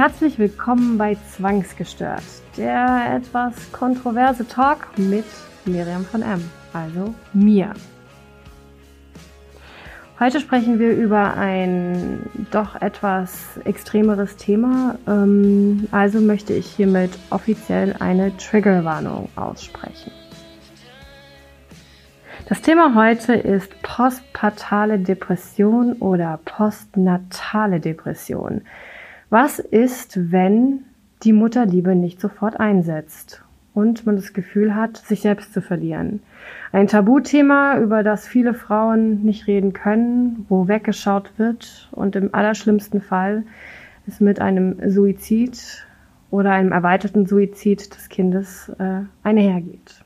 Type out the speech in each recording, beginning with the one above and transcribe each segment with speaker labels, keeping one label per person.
Speaker 1: Herzlich willkommen bei Zwangsgestört, der etwas kontroverse Talk mit Miriam von M, also mir. Heute sprechen wir über ein doch etwas extremeres Thema, ähm, also möchte ich hiermit offiziell eine Triggerwarnung aussprechen. Das Thema heute ist postpartale Depression oder postnatale Depression. Was ist, wenn die Mutterliebe nicht sofort einsetzt und man das Gefühl hat, sich selbst zu verlieren? Ein Tabuthema, über das viele Frauen nicht reden können, wo weggeschaut wird und im allerschlimmsten Fall es mit einem Suizid oder einem erweiterten Suizid des Kindes äh, einhergeht.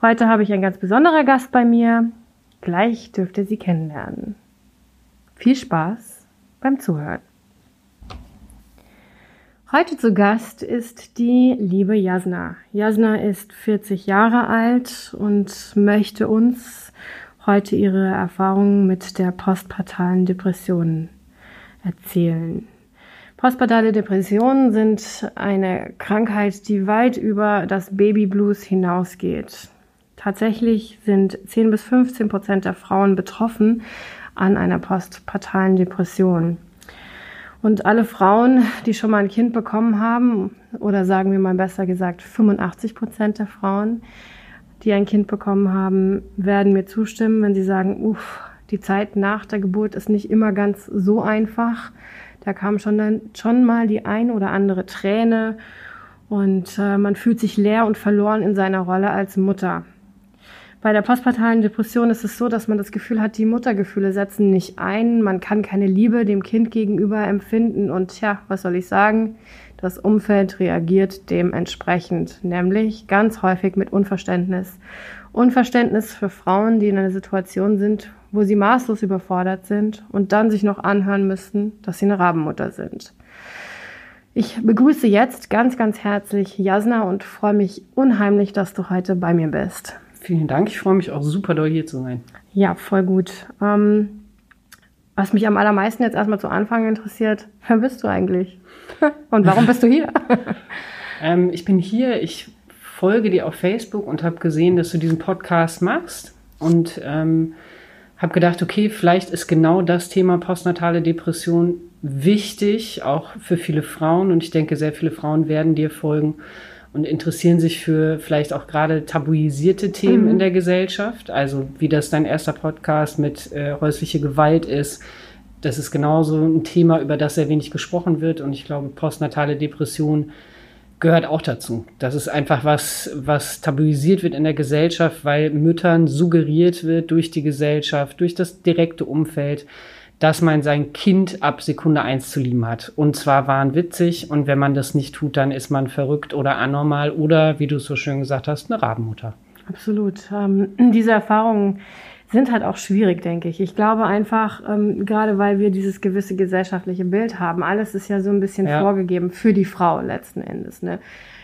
Speaker 1: Heute habe ich einen ganz besonderer Gast bei mir. Gleich dürft ihr sie kennenlernen. Viel Spaß beim Zuhören. Heute zu Gast ist die liebe Jasna. Jasna ist 40 Jahre alt und möchte uns heute ihre Erfahrungen mit der postpartalen Depression erzählen. Postpartale Depressionen sind eine Krankheit, die weit über das Babyblues hinausgeht. Tatsächlich sind 10 bis 15 Prozent der Frauen betroffen an einer postpartalen Depression. Und alle Frauen, die schon mal ein Kind bekommen haben, oder sagen wir mal besser gesagt 85 Prozent der Frauen, die ein Kind bekommen haben, werden mir zustimmen, wenn sie sagen, uff, die Zeit nach der Geburt ist nicht immer ganz so einfach. Da kam schon dann schon mal die ein oder andere Träne und äh, man fühlt sich leer und verloren in seiner Rolle als Mutter. Bei der postpartalen Depression ist es so, dass man das Gefühl hat, die Muttergefühle setzen nicht ein. Man kann keine Liebe dem Kind gegenüber empfinden. Und ja, was soll ich sagen? Das Umfeld reagiert dementsprechend, nämlich ganz häufig mit Unverständnis. Unverständnis für Frauen, die in einer Situation sind, wo sie maßlos überfordert sind und dann sich noch anhören müssten, dass sie eine Rabenmutter sind. Ich begrüße jetzt ganz, ganz herzlich Jasna und freue mich unheimlich, dass du heute bei mir bist.
Speaker 2: Vielen Dank. Ich freue mich auch super doll hier zu sein.
Speaker 1: Ja, voll gut. Ähm, was mich am allermeisten jetzt erstmal zu Anfang interessiert, wer bist du eigentlich? Und warum bist du hier?
Speaker 2: ähm, ich bin hier, ich folge dir auf Facebook und habe gesehen, dass du diesen Podcast machst und ähm, habe gedacht, okay, vielleicht ist genau das Thema postnatale Depression wichtig, auch für viele Frauen und ich denke, sehr viele Frauen werden dir folgen und interessieren sich für vielleicht auch gerade tabuisierte Themen mhm. in der Gesellschaft. Also wie das dein erster Podcast mit äh, häusliche Gewalt ist. Das ist genauso ein Thema, über das sehr wenig gesprochen wird. Und ich glaube, postnatale Depression gehört auch dazu. Das ist einfach was, was tabuisiert wird in der Gesellschaft, weil Müttern suggeriert wird durch die Gesellschaft, durch das direkte Umfeld, dass man sein Kind ab Sekunde eins zu lieben hat. Und zwar wahnwitzig. Und wenn man das nicht tut, dann ist man verrückt oder anormal oder, wie du so schön gesagt hast, eine Rabenmutter.
Speaker 1: Absolut. Ähm, diese Erfahrungen sind halt auch schwierig, denke ich. Ich glaube einfach, ähm, gerade weil wir dieses gewisse gesellschaftliche Bild haben, alles ist ja so ein bisschen ja. vorgegeben für die Frau letzten Endes. Ne?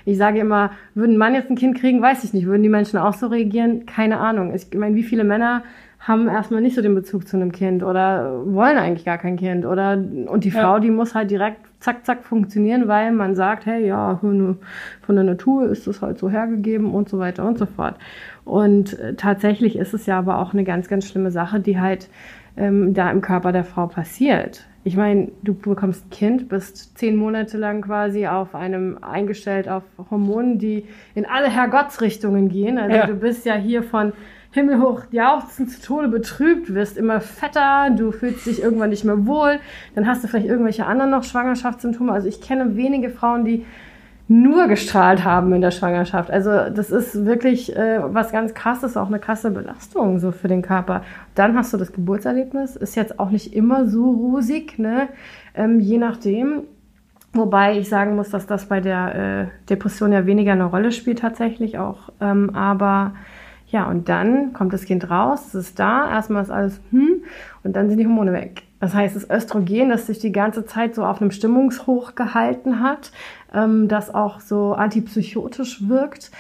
Speaker 1: Ich sage immer, würden Mann jetzt ein Kind kriegen, weiß ich nicht. Würden die Menschen auch so reagieren? Keine Ahnung. Ich meine, wie viele Männer haben erstmal nicht so den Bezug zu einem Kind oder wollen eigentlich gar kein Kind oder und die ja. Frau, die muss halt direkt zack zack funktionieren, weil man sagt, hey, ja, von der Natur ist das halt so hergegeben und so weiter und so fort. Und äh, tatsächlich ist es ja aber auch eine ganz ganz schlimme Sache, die halt ähm, da im Körper der Frau passiert. Ich meine, du bekommst ein Kind, bist zehn Monate lang quasi auf einem eingestellt auf Hormonen, die in alle Herrgottsrichtungen gehen. Also ja. du bist ja hier von himmelhoch jauchzend zu Tode betrübt, wirst immer fetter, du fühlst dich irgendwann nicht mehr wohl, dann hast du vielleicht irgendwelche anderen noch Schwangerschaftssymptome. Also ich kenne wenige Frauen, die nur gestrahlt haben in der Schwangerschaft. Also das ist wirklich äh, was ganz krasses, auch eine krasse Belastung so für den Körper. Dann hast du das Geburtserlebnis, ist jetzt auch nicht immer so rosig, ne? Ähm, je nachdem. Wobei ich sagen muss, dass das bei der äh, Depression ja weniger eine Rolle spielt tatsächlich auch. Ähm, aber ja, und dann kommt das Kind raus, es ist da, erstmal ist alles hm, und dann sind die Hormone weg. Das heißt, das Östrogen, das sich die ganze Zeit so auf einem Stimmungshoch gehalten hat, ähm, das auch so antipsychotisch wirkt,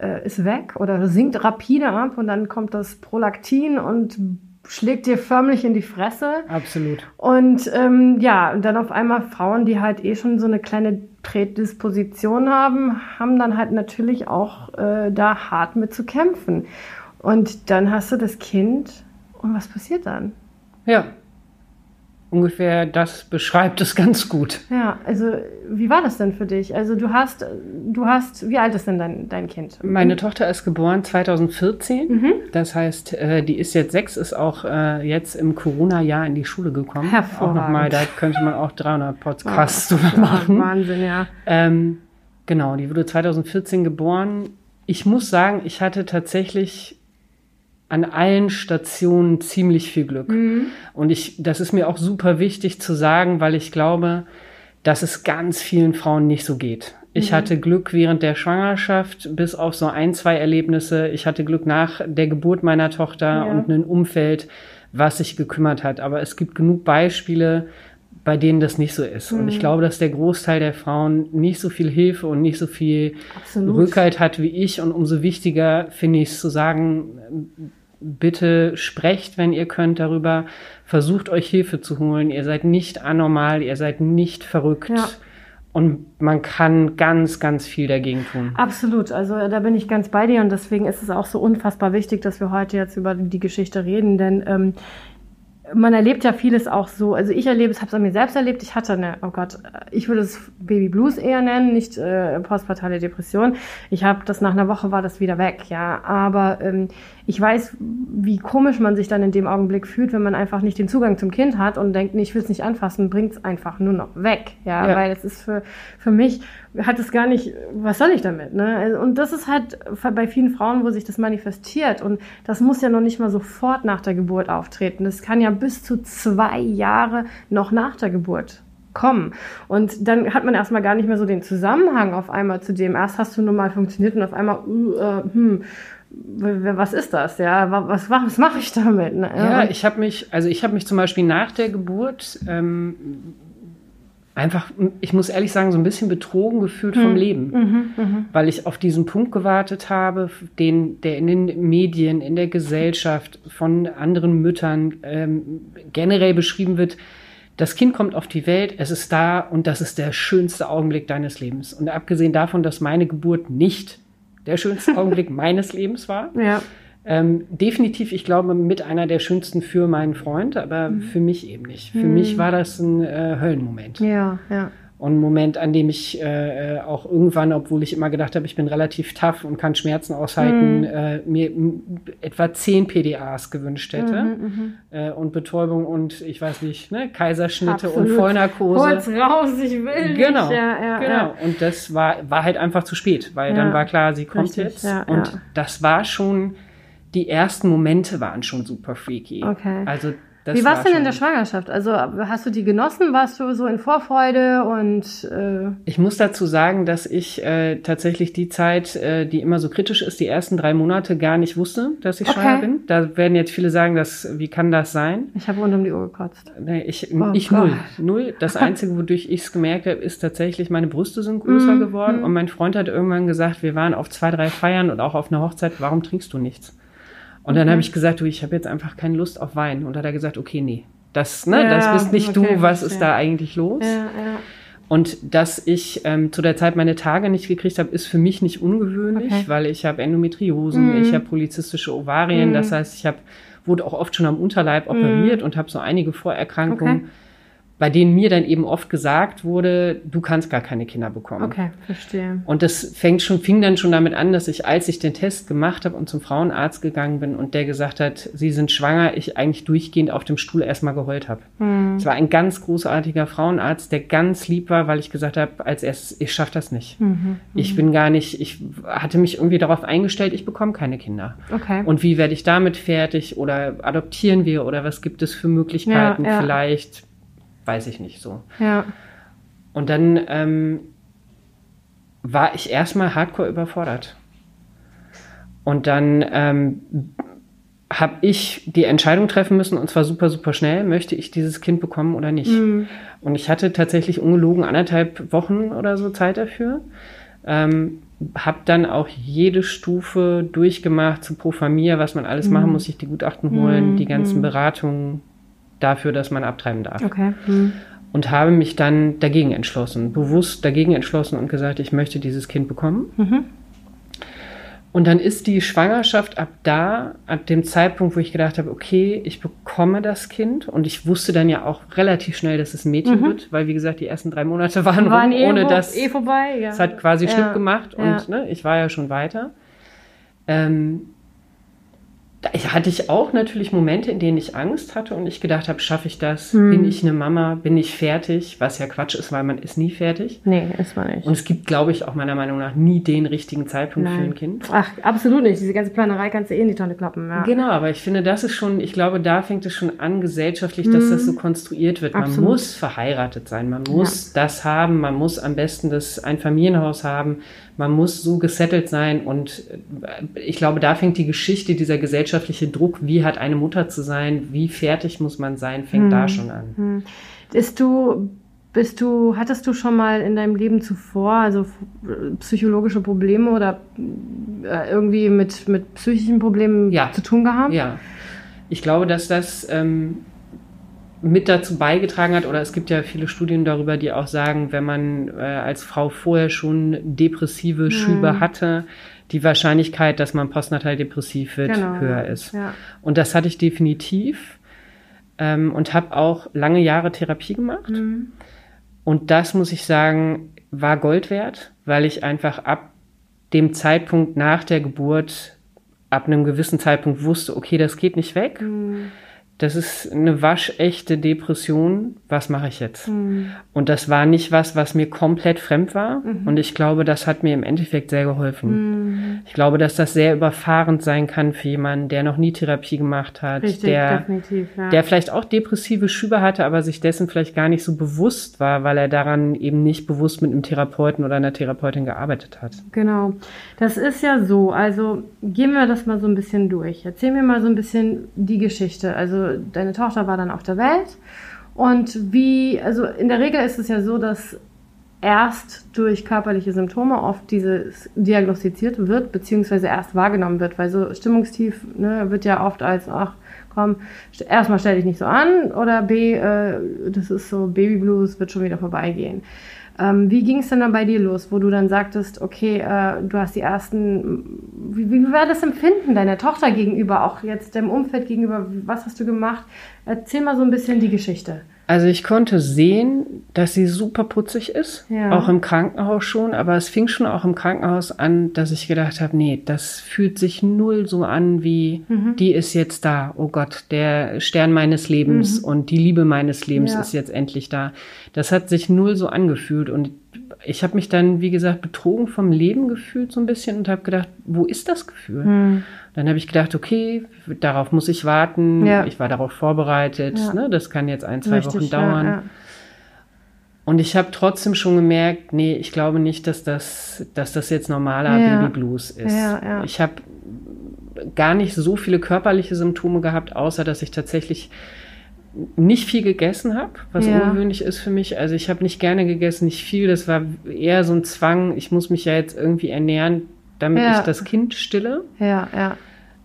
Speaker 1: äh, ist weg oder sinkt rapide ab und dann kommt das Prolaktin und schlägt dir förmlich in die Fresse.
Speaker 2: Absolut.
Speaker 1: Und ähm, ja, und dann auf einmal Frauen, die halt eh schon so eine kleine Prädisposition haben, haben dann halt natürlich auch äh, da hart mit zu kämpfen. Und dann hast du das Kind und was passiert dann?
Speaker 2: Ja, ungefähr das beschreibt es ganz gut.
Speaker 1: Ja, also wie war das denn für dich? Also du hast, du hast, wie alt ist denn dein, dein Kind?
Speaker 2: Meine Tochter ist geboren 2014. Mhm. Das heißt, äh, die ist jetzt sechs, ist auch äh, jetzt im Corona-Jahr in die Schule gekommen.
Speaker 1: Hervorragend.
Speaker 2: Auch nochmal, da könnte man auch 300 Podcasts oh, drüber machen.
Speaker 1: Wahnsinn, ja.
Speaker 2: Ähm, genau, die wurde 2014 geboren. Ich muss sagen, ich hatte tatsächlich an allen Stationen ziemlich viel Glück. Mhm. Und ich, das ist mir auch super wichtig zu sagen, weil ich glaube, dass es ganz vielen Frauen nicht so geht. Ich mhm. hatte Glück während der Schwangerschaft, bis auf so ein, zwei Erlebnisse. Ich hatte Glück nach der Geburt meiner Tochter ja. und ein Umfeld, was sich gekümmert hat. Aber es gibt genug Beispiele, bei denen das nicht so ist. Mhm. Und ich mhm. glaube, dass der Großteil der Frauen nicht so viel Hilfe und nicht so viel Absolut. Rückhalt hat wie ich. Und umso wichtiger finde ich es zu sagen, bitte sprecht, wenn ihr könnt, darüber. Versucht euch Hilfe zu holen. Ihr seid nicht anormal, ihr seid nicht verrückt. Ja. Und man kann ganz, ganz viel dagegen tun.
Speaker 1: Absolut. Also da bin ich ganz bei dir und deswegen ist es auch so unfassbar wichtig, dass wir heute jetzt über die Geschichte reden, denn ähm, man erlebt ja vieles auch so. Also ich erlebe es, habe es an mir selbst erlebt. Ich hatte eine, oh Gott, ich würde es Baby Blues eher nennen, nicht äh, postpartale Depression. Ich habe das nach einer Woche war das wieder weg, ja. Aber ähm, ich weiß, wie komisch man sich dann in dem Augenblick fühlt, wenn man einfach nicht den Zugang zum Kind hat und denkt, nee, ich will es nicht anfassen, bringt es einfach nur noch weg, ja? ja. Weil es ist für für mich hat es gar nicht, was soll ich damit, ne? Also, und das ist halt bei vielen Frauen, wo sich das manifestiert und das muss ja noch nicht mal sofort nach der Geburt auftreten. Das kann ja bis zu zwei Jahre noch nach der Geburt kommen. Und dann hat man erstmal gar nicht mehr so den Zusammenhang auf einmal zu dem, erst hast du nur mal funktioniert und auf einmal, uh, äh, hm, was ist das? Ja, was, was mache ich damit? Ne?
Speaker 2: Ja, ich habe mich, also ich habe mich zum Beispiel nach der Geburt ähm, einfach, ich muss ehrlich sagen, so ein bisschen betrogen gefühlt vom hm. Leben, mhm, mh. weil ich auf diesen Punkt gewartet habe, den, der in den Medien, in der Gesellschaft von anderen Müttern ähm, generell beschrieben wird. Das Kind kommt auf die Welt, es ist da und das ist der schönste Augenblick deines Lebens. Und abgesehen davon, dass meine Geburt nicht der schönste Augenblick meines Lebens war.
Speaker 1: Ja.
Speaker 2: Ähm, definitiv, ich glaube, mit einer der schönsten für meinen Freund, aber mhm. für mich eben nicht. Für mhm. mich war das ein äh, Höllenmoment.
Speaker 1: Ja, ja.
Speaker 2: Und ein Moment, an dem ich äh, äh, auch irgendwann, obwohl ich immer gedacht habe, ich bin relativ tough und kann Schmerzen aushalten, mhm. äh, mir etwa zehn PDAs gewünscht hätte. Mhm, äh, und Betäubung und ich weiß nicht, ne, Kaiserschnitte Absolut. und Vollnarkose.
Speaker 1: Kurz raus, ich will
Speaker 2: genau,
Speaker 1: nicht.
Speaker 2: Ja, ja, genau. Ja. Und das war, war halt einfach zu spät, weil dann war klar, sie kommt Richtig, jetzt. und das war schon, die ersten Momente waren schon super freaky.
Speaker 1: Okay.
Speaker 2: Also
Speaker 1: das Wie war's war denn in der Schwangerschaft? Also hast du die genossen? Warst du so in Vorfreude und äh
Speaker 2: Ich muss dazu sagen, dass ich äh, tatsächlich die Zeit, äh, die immer so kritisch ist, die ersten drei Monate gar nicht wusste, dass ich okay. schwanger bin. Da werden jetzt viele sagen, dass wie kann das sein?
Speaker 1: Ich habe rund um die Uhr gekotzt.
Speaker 2: Nee, ich, oh ich null. Null. Das Einzige, wodurch ich es gemerkt habe, ist tatsächlich, meine Brüste sind größer mm, geworden. Mm. Und mein Freund hat irgendwann gesagt, wir waren auf zwei, drei Feiern und auch auf einer Hochzeit, warum trinkst du nichts? Und dann habe ich gesagt, du, ich habe jetzt einfach keine Lust auf Wein. Und hat er gesagt, okay, nee, das, ne, ja, das bist nicht okay, du, was ist ja. da eigentlich los?
Speaker 1: Ja, ja.
Speaker 2: Und dass ich ähm, zu der Zeit meine Tage nicht gekriegt habe, ist für mich nicht ungewöhnlich, okay. weil ich habe Endometriosen, mhm. ich habe polizistische Ovarien, mhm. das heißt, ich habe wurde auch oft schon am Unterleib mhm. operiert und habe so einige Vorerkrankungen. Bei denen mir dann eben oft gesagt wurde, du kannst gar keine Kinder bekommen.
Speaker 1: Okay, verstehe.
Speaker 2: Und das fängt schon, fing dann schon damit an, dass ich, als ich den Test gemacht habe und zum Frauenarzt gegangen bin und der gesagt hat, sie sind schwanger, ich eigentlich durchgehend auf dem Stuhl erstmal geheult habe. Hm. Es war ein ganz großartiger Frauenarzt, der ganz lieb war, weil ich gesagt habe, als erstes, ich schaffe das nicht. Mhm, ich mhm. bin gar nicht, ich hatte mich irgendwie darauf eingestellt, ich bekomme keine Kinder.
Speaker 1: Okay.
Speaker 2: Und wie werde ich damit fertig oder adoptieren wir oder was gibt es für Möglichkeiten ja, ja. vielleicht? Weiß ich nicht so.
Speaker 1: Ja.
Speaker 2: Und dann ähm, war ich erstmal hardcore überfordert. Und dann ähm, habe ich die Entscheidung treffen müssen, und zwar super, super schnell, möchte ich dieses Kind bekommen oder nicht. Mhm. Und ich hatte tatsächlich ungelogen anderthalb Wochen oder so Zeit dafür. Ähm, habe dann auch jede Stufe durchgemacht zu Pro Familia, was man alles mhm. machen muss, sich die Gutachten holen, mhm. die ganzen mhm. Beratungen dafür, dass man abtreiben darf.
Speaker 1: Okay. Mhm.
Speaker 2: Und habe mich dann dagegen entschlossen, bewusst dagegen entschlossen und gesagt, ich möchte dieses Kind bekommen. Mhm. Und dann ist die Schwangerschaft ab da, ab dem Zeitpunkt, wo ich gedacht habe, okay, ich bekomme das Kind. Und ich wusste dann ja auch relativ schnell, dass es ein Mädchen mhm. wird, weil wie gesagt, die ersten drei Monate waren, waren rum, eh ohne dass
Speaker 1: eh vorbei. Ja.
Speaker 2: Es hat quasi ja. Schnitt gemacht und ja. ne, ich war ja schon weiter. Ähm, da hatte ich auch natürlich Momente, in denen ich Angst hatte und ich gedacht habe, schaffe ich das? Hm. Bin ich eine Mama? Bin ich fertig? Was ja Quatsch ist, weil man ist nie fertig.
Speaker 1: Nee, ist man nicht.
Speaker 2: Und es gibt, glaube ich, auch meiner Meinung nach nie den richtigen Zeitpunkt Nein. für ein Kind.
Speaker 1: Ach, absolut nicht. Diese ganze Planerei kannst du eh in die Tonne kloppen. Ja.
Speaker 2: Genau, aber ich finde, das ist schon, ich glaube, da fängt es schon an, gesellschaftlich, dass hm. das so konstruiert wird. Absolut. Man muss verheiratet sein, man muss ja. das haben, man muss am besten das ein Familienhaus haben, man muss so gesettelt sein und äh, ich glaube, da fängt die Geschichte, dieser gesellschaftliche Druck, wie hat eine Mutter zu sein, wie fertig muss man sein, fängt hm. da schon an. Hm.
Speaker 1: Ist du, bist du, hattest du schon mal in deinem Leben zuvor, also psychologische Probleme oder äh, irgendwie mit, mit psychischen Problemen ja. zu tun gehabt?
Speaker 2: Ja. Ich glaube, dass das ähm, mit dazu beigetragen hat, oder es gibt ja viele Studien darüber, die auch sagen, wenn man äh, als Frau vorher schon depressive mhm. Schübe hatte, die Wahrscheinlichkeit, dass man postnatal depressiv wird, genau. höher ist. Ja. Und das hatte ich definitiv ähm, und habe auch lange Jahre Therapie gemacht. Mhm. Und das muss ich sagen, war Gold wert, weil ich einfach ab dem Zeitpunkt nach der Geburt, ab einem gewissen Zeitpunkt wusste, okay, das geht nicht weg. Mhm das ist eine waschechte Depression. Was mache ich jetzt? Mhm. Und das war nicht was, was mir komplett fremd war. Mhm. Und ich glaube, das hat mir im Endeffekt sehr geholfen. Mhm. Ich glaube, dass das sehr überfahrend sein kann für jemanden, der noch nie Therapie gemacht hat, Richtig, der, ja. der vielleicht auch depressive Schübe hatte, aber sich dessen vielleicht gar nicht so bewusst war, weil er daran eben nicht bewusst mit einem Therapeuten oder einer Therapeutin gearbeitet hat.
Speaker 1: Genau. Das ist ja so. Also gehen wir das mal so ein bisschen durch. Erzähl mir mal so ein bisschen die Geschichte. Also deine Tochter war dann auf der Welt. Und wie, also in der Regel ist es ja so, dass erst durch körperliche Symptome oft dieses diagnostiziert wird, beziehungsweise erst wahrgenommen wird, weil so Stimmungstief ne, wird ja oft als, ach komm, erstmal stell dich nicht so an oder B, äh, das ist so Babyblues, wird schon wieder vorbeigehen. Ähm, wie ging es denn dann bei dir los, wo du dann sagtest, okay, äh, du hast die ersten, wie, wie war das Empfinden deiner Tochter gegenüber, auch jetzt dem Umfeld gegenüber, was hast du gemacht? Erzähl mal so ein bisschen die Geschichte.
Speaker 2: Also ich konnte sehen, dass sie super putzig ist, ja. auch im Krankenhaus schon, aber es fing schon auch im Krankenhaus an, dass ich gedacht habe, nee, das fühlt sich null so an wie, mhm. die ist jetzt da, oh Gott, der Stern meines Lebens mhm. und die Liebe meines Lebens ja. ist jetzt endlich da. Das hat sich null so angefühlt und ich habe mich dann, wie gesagt, betrogen vom Leben gefühlt so ein bisschen und habe gedacht, wo ist das Gefühl? Mhm. Dann habe ich gedacht, okay, darauf muss ich warten. Ja. Ich war darauf vorbereitet. Ja. Ne? Das kann jetzt ein, zwei Richtig, Wochen dauern. Ja, und ich habe trotzdem schon gemerkt, nee, ich glaube nicht, dass das, dass das jetzt normaler Baby Blues ist. Ich habe gar nicht so viele körperliche Symptome gehabt, außer dass ich tatsächlich nicht viel gegessen habe, was ja. ungewöhnlich ist für mich. Also ich habe nicht gerne gegessen, nicht viel. Das war eher so ein Zwang. Ich muss mich ja jetzt irgendwie ernähren, damit ja. ich das Kind stille.
Speaker 1: Ja, ja.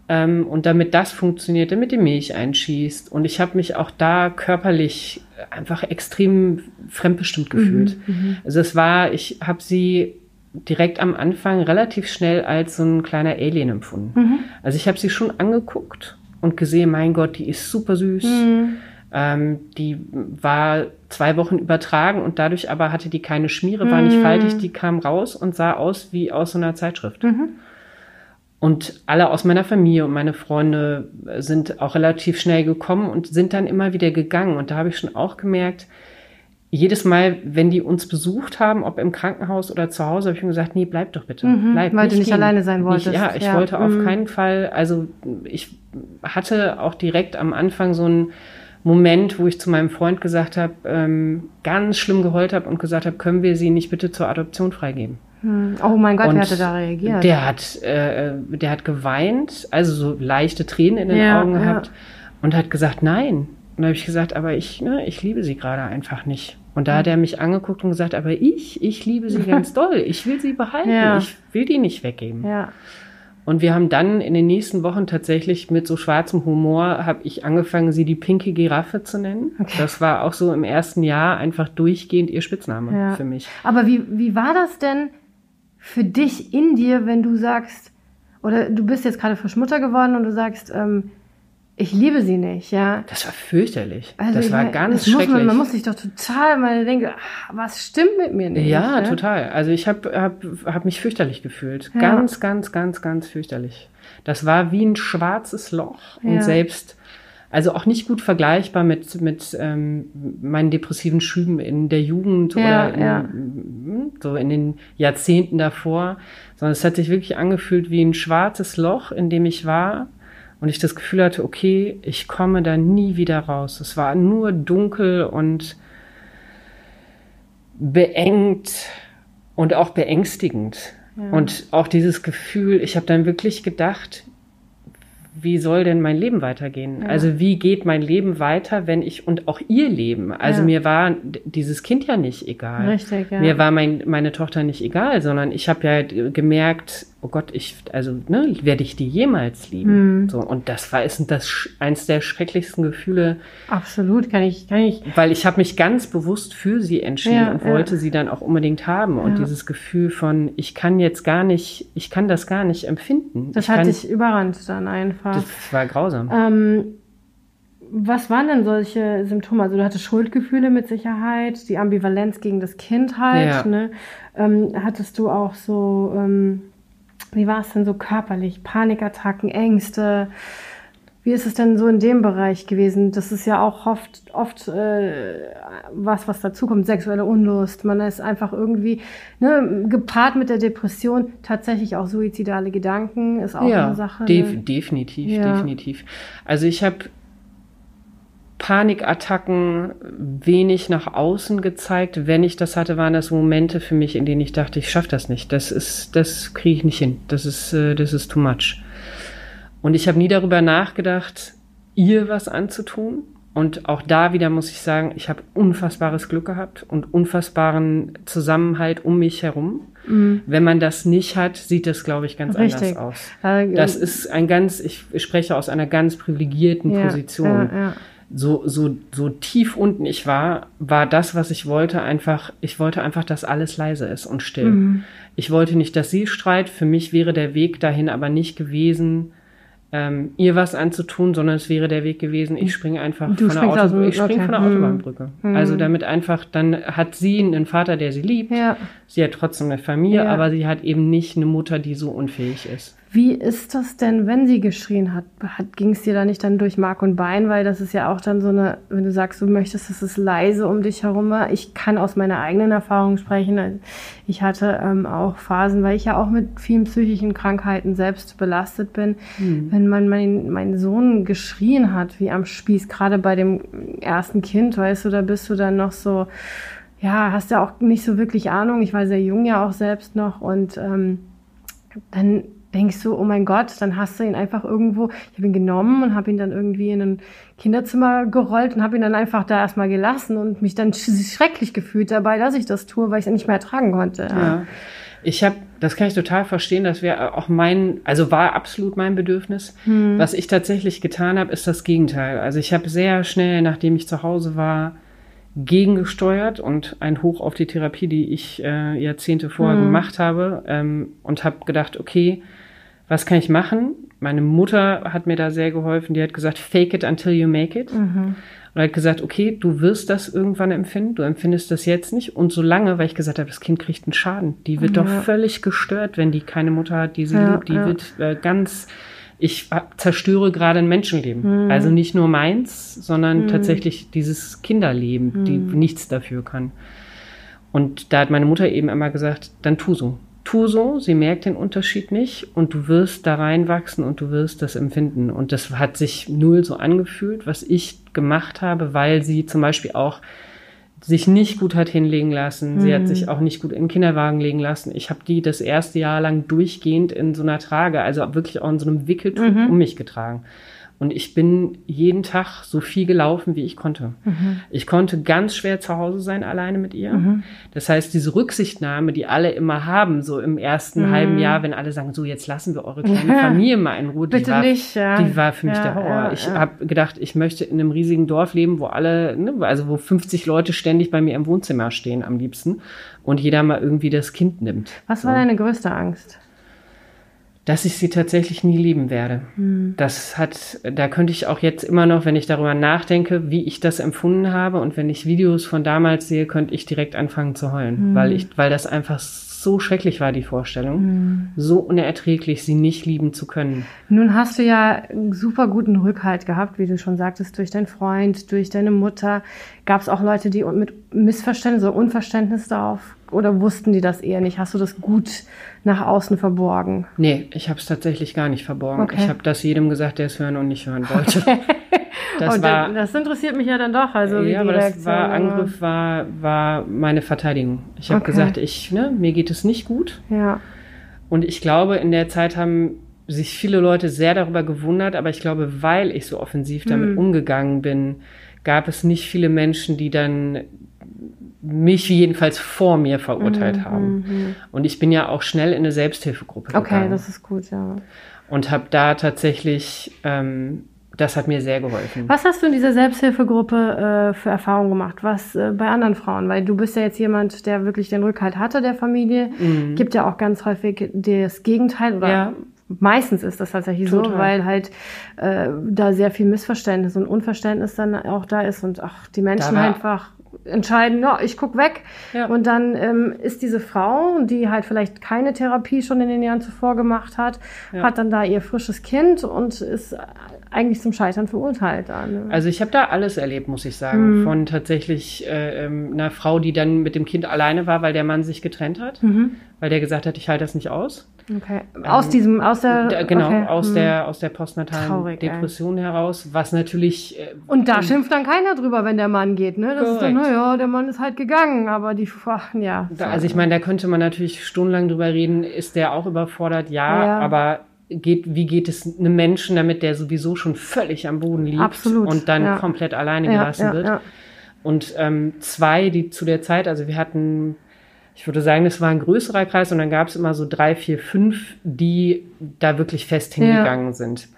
Speaker 2: Ähm, und damit das funktioniert, damit die Milch einschießt. Und ich habe mich auch da körperlich einfach extrem fremdbestimmt gefühlt. Mhm, mhm. also es war, ich habe sie direkt am Anfang relativ schnell als so ein kleiner Alien empfunden. Mhm. Also ich habe sie schon angeguckt und gesehen, mein Gott, die ist super süß. Mhm. Ähm, die war zwei Wochen übertragen und dadurch aber hatte die keine Schmiere, war nicht faltig, die kam raus und sah aus wie aus so einer Zeitschrift. Mhm. Und alle aus meiner Familie und meine Freunde sind auch relativ schnell gekommen und sind dann immer wieder gegangen. Und da habe ich schon auch gemerkt, jedes Mal, wenn die uns besucht haben, ob im Krankenhaus oder zu Hause, habe ich mir gesagt, nee, bleib doch bitte. Mhm, bleib
Speaker 1: weil nicht du nicht gehen. alleine sein wolltest.
Speaker 2: Ich, ja, ich ja. wollte auf mhm. keinen Fall, also ich hatte auch direkt am Anfang so ein Moment, wo ich zu meinem Freund gesagt habe, ähm, ganz schlimm geheult habe und gesagt habe, können wir sie nicht bitte zur Adoption freigeben?
Speaker 1: Hm. Oh mein Gott, und wer hatte da reagiert?
Speaker 2: Der hat, äh, der hat geweint, also so leichte Tränen in den ja, Augen gehabt ja. und hat gesagt, nein. Und da habe ich gesagt, aber ich, ne, ich liebe sie gerade einfach nicht. Und da hat er mich angeguckt und gesagt, aber ich, ich liebe sie ganz doll. Ich will sie behalten. Ja. Ich will die nicht weggeben. Ja. Und wir haben dann in den nächsten Wochen tatsächlich mit so schwarzem Humor, habe ich angefangen, sie die pinke Giraffe zu nennen. Okay. Das war auch so im ersten Jahr einfach durchgehend ihr Spitzname ja. für mich.
Speaker 1: Aber wie, wie war das denn für dich in dir, wenn du sagst, oder du bist jetzt gerade frisch Mutter geworden und du sagst, ähm, ich liebe sie nicht, ja.
Speaker 2: Das war fürchterlich. Also das war meine, ganz das schrecklich.
Speaker 1: Man, man, muss sich doch total mal denken, ach, was stimmt mit mir nicht?
Speaker 2: Ja, ne? total. Also ich habe hab, hab mich fürchterlich gefühlt. Ja. Ganz, ganz, ganz, ganz fürchterlich. Das war wie ein schwarzes Loch. Und ja. selbst, also auch nicht gut vergleichbar mit, mit ähm, meinen depressiven Schüben in der Jugend ja, oder in, so in den Jahrzehnten davor, sondern es hat sich wirklich angefühlt wie ein schwarzes Loch, in dem ich war und ich das Gefühl hatte, okay, ich komme da nie wieder raus. Es war nur dunkel und beengt und auch beängstigend. Ja. Und auch dieses Gefühl, ich habe dann wirklich gedacht, wie soll denn mein Leben weitergehen? Ja. Also wie geht mein Leben weiter, wenn ich und auch ihr Leben? Also ja. mir war dieses Kind ja nicht egal. Richtig, ja. Mir war mein, meine Tochter nicht egal, sondern ich habe ja gemerkt, oh Gott, ich, also, ne, werde ich die jemals lieben? Mhm. So, und das war ist das eins der schrecklichsten Gefühle.
Speaker 1: Absolut, kann ich, kann ich.
Speaker 2: Weil ich habe mich ganz bewusst für sie entschieden ja, und wollte sie dann auch unbedingt haben. Und dieses Gefühl von, ich kann jetzt gar nicht, ich kann das gar nicht empfinden.
Speaker 1: Das
Speaker 2: ich
Speaker 1: hat
Speaker 2: kann,
Speaker 1: dich überrannt dann einfach.
Speaker 2: Das war grausam.
Speaker 1: Ähm, was waren denn solche Symptome? Also du hattest Schuldgefühle mit Sicherheit, die Ambivalenz gegen das Kind halt. Ja. Ne? Ähm, hattest du auch so ähm, wie war es denn so körperlich? Panikattacken, Ängste? Wie ist es denn so in dem Bereich gewesen? Das ist ja auch oft, oft äh, was, was dazukommt, sexuelle Unlust. Man ist einfach irgendwie ne, gepaart mit der Depression, tatsächlich auch suizidale Gedanken ist auch ja, eine Sache.
Speaker 2: Def ne? definitiv, ja. definitiv. Also ich habe Panikattacken wenig nach außen gezeigt. Wenn ich das hatte, waren das Momente für mich, in denen ich dachte, ich schaffe das nicht. Das ist, das kriege ich nicht hin. Das ist, äh, das ist too much. Und ich habe nie darüber nachgedacht, ihr was anzutun. Und auch da wieder muss ich sagen, ich habe unfassbares Glück gehabt und unfassbaren Zusammenhalt um mich herum. Mhm. Wenn man das nicht hat, sieht das, glaube ich, ganz Richtig. anders aus. Das ist ein ganz, ich spreche aus einer ganz privilegierten ja, Position. Ja, ja so, so, so tief unten ich war, war das, was ich wollte, einfach, ich wollte einfach, dass alles leise ist und still. Mhm. Ich wollte nicht, dass sie streit. Für mich wäre der Weg dahin aber nicht gewesen, ähm, ihr was anzutun, sondern es wäre der Weg gewesen, ich springe einfach
Speaker 1: du von, der, Auto,
Speaker 2: ich spring okay. von der Autobahnbrücke. Mhm. Also damit einfach, dann hat sie einen Vater, der sie liebt. Ja. Sie hat trotzdem eine Familie, ja. aber sie hat eben nicht eine Mutter, die so unfähig ist.
Speaker 1: Wie ist das denn, wenn sie geschrien hat? hat Ging es dir da nicht dann durch Mark und Bein? Weil das ist ja auch dann so eine, wenn du sagst, du möchtest, dass es leise um dich herum war. Ich kann aus meiner eigenen Erfahrung sprechen. Ich hatte ähm, auch Phasen, weil ich ja auch mit vielen psychischen Krankheiten selbst belastet bin. Mhm. Wenn man mein, mein Sohn geschrien hat, wie am Spieß, gerade bei dem ersten Kind, weißt du, da bist du dann noch so, ja, hast ja auch nicht so wirklich Ahnung. Ich war sehr jung ja auch selbst noch und ähm, dann denkst du, oh mein Gott, dann hast du ihn einfach irgendwo, ich habe ihn genommen und habe ihn dann irgendwie in ein Kinderzimmer gerollt und habe ihn dann einfach da erstmal gelassen und mich dann schrecklich gefühlt dabei, dass ich das tue, weil ich es nicht mehr ertragen konnte. Ja.
Speaker 2: Ich habe, das kann ich total verstehen, das wäre auch mein, also war absolut mein Bedürfnis. Hm. Was ich tatsächlich getan habe, ist das Gegenteil. Also ich habe sehr schnell, nachdem ich zu Hause war, gegengesteuert und ein Hoch auf die Therapie, die ich äh, Jahrzehnte vorher hm. gemacht habe ähm, und habe gedacht, okay, was kann ich machen? Meine Mutter hat mir da sehr geholfen. Die hat gesagt, fake it until you make it. Mhm. Und hat gesagt, okay, du wirst das irgendwann empfinden, du empfindest das jetzt nicht. Und solange, weil ich gesagt habe, das Kind kriegt einen Schaden. Die wird ja. doch völlig gestört, wenn die keine Mutter hat, die sie ja, liebt. Die ja. wird äh, ganz, ich zerstöre gerade ein Menschenleben. Mhm. Also nicht nur meins, sondern mhm. tatsächlich dieses Kinderleben, die mhm. nichts dafür kann. Und da hat meine Mutter eben immer gesagt, dann tu so tu so, sie merkt den Unterschied nicht und du wirst da reinwachsen und du wirst das empfinden. Und das hat sich null so angefühlt, was ich gemacht habe, weil sie zum Beispiel auch sich nicht gut hat hinlegen lassen. Mhm. Sie hat mhm. sich auch nicht gut in den Kinderwagen legen lassen. Ich habe die das erste Jahr lang durchgehend in so einer Trage, also wirklich auch in so einem Wickeltuch mhm. um mich getragen. Und ich bin jeden Tag so viel gelaufen, wie ich konnte. Mhm. Ich konnte ganz schwer zu Hause sein, alleine mit ihr. Mhm. Das heißt, diese Rücksichtnahme, die alle immer haben, so im ersten mhm. halben Jahr, wenn alle sagen, so jetzt lassen wir eure kleine ja. Familie mal in Ruhe, die,
Speaker 1: Bitte
Speaker 2: war,
Speaker 1: nicht, ja.
Speaker 2: die war für mich ja, der Horror. ich habe gedacht, ich möchte in einem riesigen Dorf leben, wo alle, ne, also wo 50 Leute ständig bei mir im Wohnzimmer stehen am liebsten und jeder mal irgendwie das Kind nimmt.
Speaker 1: Was so. war deine größte Angst?
Speaker 2: Dass ich sie tatsächlich nie lieben werde. Hm. Das hat, da könnte ich auch jetzt immer noch, wenn ich darüber nachdenke, wie ich das empfunden habe und wenn ich Videos von damals sehe, könnte ich direkt anfangen zu heulen, hm. weil ich, weil das einfach so schrecklich war, die Vorstellung, hm. so unerträglich, sie nicht lieben zu können.
Speaker 1: Nun hast du ja einen super guten Rückhalt gehabt, wie du schon sagtest, durch deinen Freund, durch deine Mutter. Gab es auch Leute, die mit Missverständnis oder Unverständnis darauf oder wussten die das eher nicht? Hast du das gut nach außen verborgen?
Speaker 2: Nee, ich habe es tatsächlich gar nicht verborgen. Okay. Ich habe das jedem gesagt, der es hören und nicht hören wollte.
Speaker 1: Das, war, das interessiert mich ja dann doch. Also
Speaker 2: ja, aber das war Angriff war, war meine Verteidigung. Ich habe okay. gesagt, ich, ne, mir geht es nicht gut.
Speaker 1: Ja.
Speaker 2: Und ich glaube, in der Zeit haben sich viele Leute sehr darüber gewundert, aber ich glaube, weil ich so offensiv damit hm. umgegangen bin, gab es nicht viele Menschen, die dann mich jedenfalls vor mir verurteilt mhm, haben. Mhm. Und ich bin ja auch schnell in eine Selbsthilfegruppe
Speaker 1: okay, gegangen. Okay, das ist gut, ja.
Speaker 2: Und habe da tatsächlich, ähm, das hat mir sehr geholfen.
Speaker 1: Was hast du in dieser Selbsthilfegruppe äh, für Erfahrungen gemacht? Was äh, bei anderen Frauen? Weil du bist ja jetzt jemand, der wirklich den Rückhalt hatte der Familie. Mhm. Gibt ja auch ganz häufig das Gegenteil oder ja. Meistens ist das tatsächlich Total. so, weil halt äh, da sehr viel Missverständnis und Unverständnis dann auch da ist und ach, die Menschen einfach entscheiden, ja, ich guck weg. Ja. Und dann ähm, ist diese Frau, die halt vielleicht keine Therapie schon in den Jahren zuvor gemacht hat, ja. hat dann da ihr frisches Kind und ist eigentlich zum Scheitern verurteilt. Da, ne?
Speaker 2: Also ich habe da alles erlebt, muss ich sagen. Mhm. Von tatsächlich äh, ähm, einer Frau, die dann mit dem Kind alleine war, weil der Mann sich getrennt hat, mhm. weil der gesagt hat, ich halte das nicht aus.
Speaker 1: Okay. Aus ähm, diesem, aus der.
Speaker 2: Genau,
Speaker 1: okay.
Speaker 2: aus, hm. der, aus der postnatalen Traurig, Depression ey. heraus, was natürlich.
Speaker 1: Äh, und da schimpft dann keiner drüber, wenn der Mann geht, ne? Das korrekt. ist dann, naja, der Mann ist halt gegangen, aber die, ja.
Speaker 2: Da, also ich meine, da könnte man natürlich stundenlang drüber reden, ist der auch überfordert? Ja, ja. aber geht, wie geht es einem Menschen damit, der sowieso schon völlig am Boden liegt
Speaker 1: Absolut.
Speaker 2: und dann
Speaker 1: ja.
Speaker 2: komplett alleine gelassen ja, wird? Und ähm, zwei, die zu der Zeit, also wir hatten ich würde sagen, das war ein größerer Kreis und dann gab es immer so drei, vier, fünf, die da wirklich fest hingegangen ja. sind.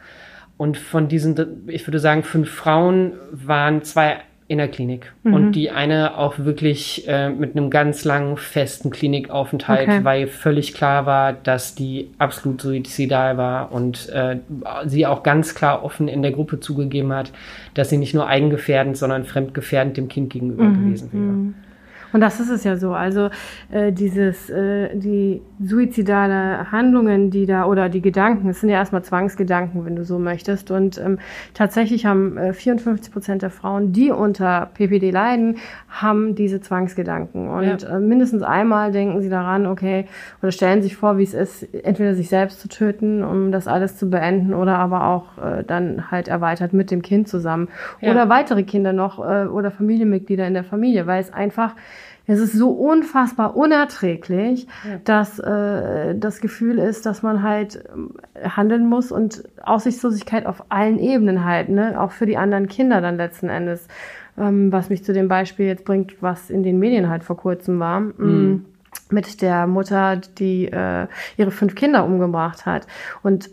Speaker 2: Und von diesen, ich würde sagen, fünf Frauen waren zwei in der Klinik. Mhm. Und die eine auch wirklich äh, mit einem ganz langen, festen Klinikaufenthalt, okay. weil völlig klar war, dass die absolut suizidal war und äh, sie auch ganz klar offen in der Gruppe zugegeben hat, dass sie nicht nur eigengefährdend, sondern fremdgefährdend dem Kind gegenüber mhm. gewesen wäre.
Speaker 1: Und das ist es ja so. Also äh, dieses, äh, die suizidale Handlungen, die da oder die Gedanken, es sind ja erstmal Zwangsgedanken, wenn du so möchtest. Und ähm, tatsächlich haben äh, 54 Prozent der Frauen, die unter PPD leiden, haben diese Zwangsgedanken. Und ja. äh, mindestens einmal denken sie daran, okay, oder stellen sich vor, wie es ist, entweder sich selbst zu töten, um das alles zu beenden, oder aber auch äh, dann halt erweitert mit dem Kind zusammen. Ja. Oder weitere Kinder noch äh, oder Familienmitglieder in der Familie, weil es einfach es ist so unfassbar unerträglich, ja. dass äh, das Gefühl ist, dass man halt äh, handeln muss und Aussichtslosigkeit auf allen Ebenen halt, ne? auch für die anderen Kinder dann letzten Endes. Ähm, was mich zu dem Beispiel jetzt bringt, was in den Medien halt vor kurzem war. Mm, mhm. Mit der Mutter, die äh, ihre fünf Kinder umgebracht hat. Und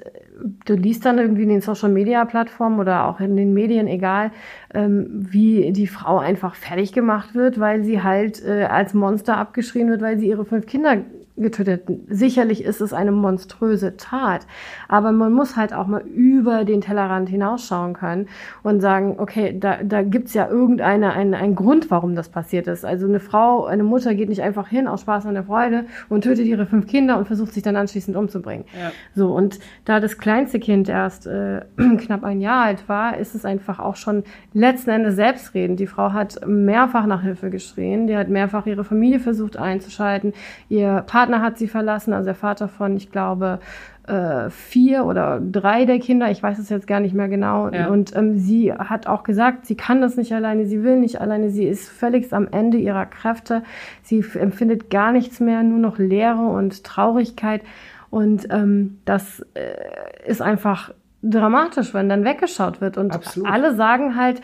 Speaker 1: du liest dann irgendwie in den Social Media Plattformen oder auch in den Medien, egal, ähm, wie die Frau einfach fertig gemacht wird, weil sie halt äh, als Monster abgeschrien wird, weil sie ihre fünf Kinder getötet. Sicherlich ist es eine monströse Tat, aber man muss halt auch mal über den Tellerrand hinausschauen können und sagen, okay, da, da gibt's ja irgendeine einen, einen Grund, warum das passiert ist. Also eine Frau, eine Mutter geht nicht einfach hin aus Spaß und der Freude und tötet ihre fünf Kinder und versucht sich dann anschließend umzubringen. Ja. So und da das kleinste Kind erst äh, knapp ein Jahr alt war, ist es einfach auch schon letzten Endes selbstredend. Die Frau hat mehrfach nach Hilfe geschrien, die hat mehrfach ihre Familie versucht einzuschalten, ihr Partner Partner hat sie verlassen, also der Vater von, ich glaube, äh, vier oder drei der Kinder, ich weiß es jetzt gar nicht mehr genau. Ja. Und ähm, sie hat auch gesagt, sie kann das nicht alleine, sie will nicht alleine, sie ist völlig am Ende ihrer Kräfte, sie empfindet gar nichts mehr, nur noch Leere und Traurigkeit. Und ähm, das äh, ist einfach dramatisch, wenn dann weggeschaut wird. Und
Speaker 2: Absolut.
Speaker 1: alle sagen halt,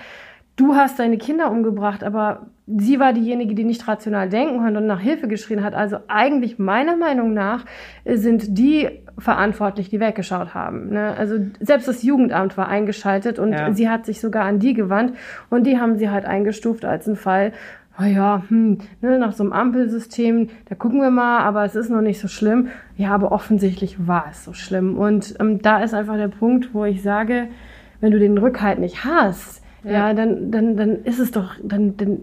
Speaker 1: du hast deine Kinder umgebracht, aber sie war diejenige, die nicht rational denken konnte und nach Hilfe geschrien hat. Also eigentlich meiner Meinung nach sind die verantwortlich, die weggeschaut haben. Ne? Also selbst das Jugendamt war eingeschaltet und
Speaker 2: Ja.
Speaker 1: sie hat sich sogar an die gewandt und die haben sie halt eingestuft als einen Fall. Oh ja, hm, ne, nach so einem Ampelsystem, da gucken wir mal, aber es ist noch nicht so schlimm. Ja, aber offensichtlich war es so schlimm. Und ähm, da ist einfach der Punkt, wo ich sage, wenn du den Rückhalt nicht hast, ja,
Speaker 2: Ja.
Speaker 1: dann, dann, dann ist es doch, dann, dann,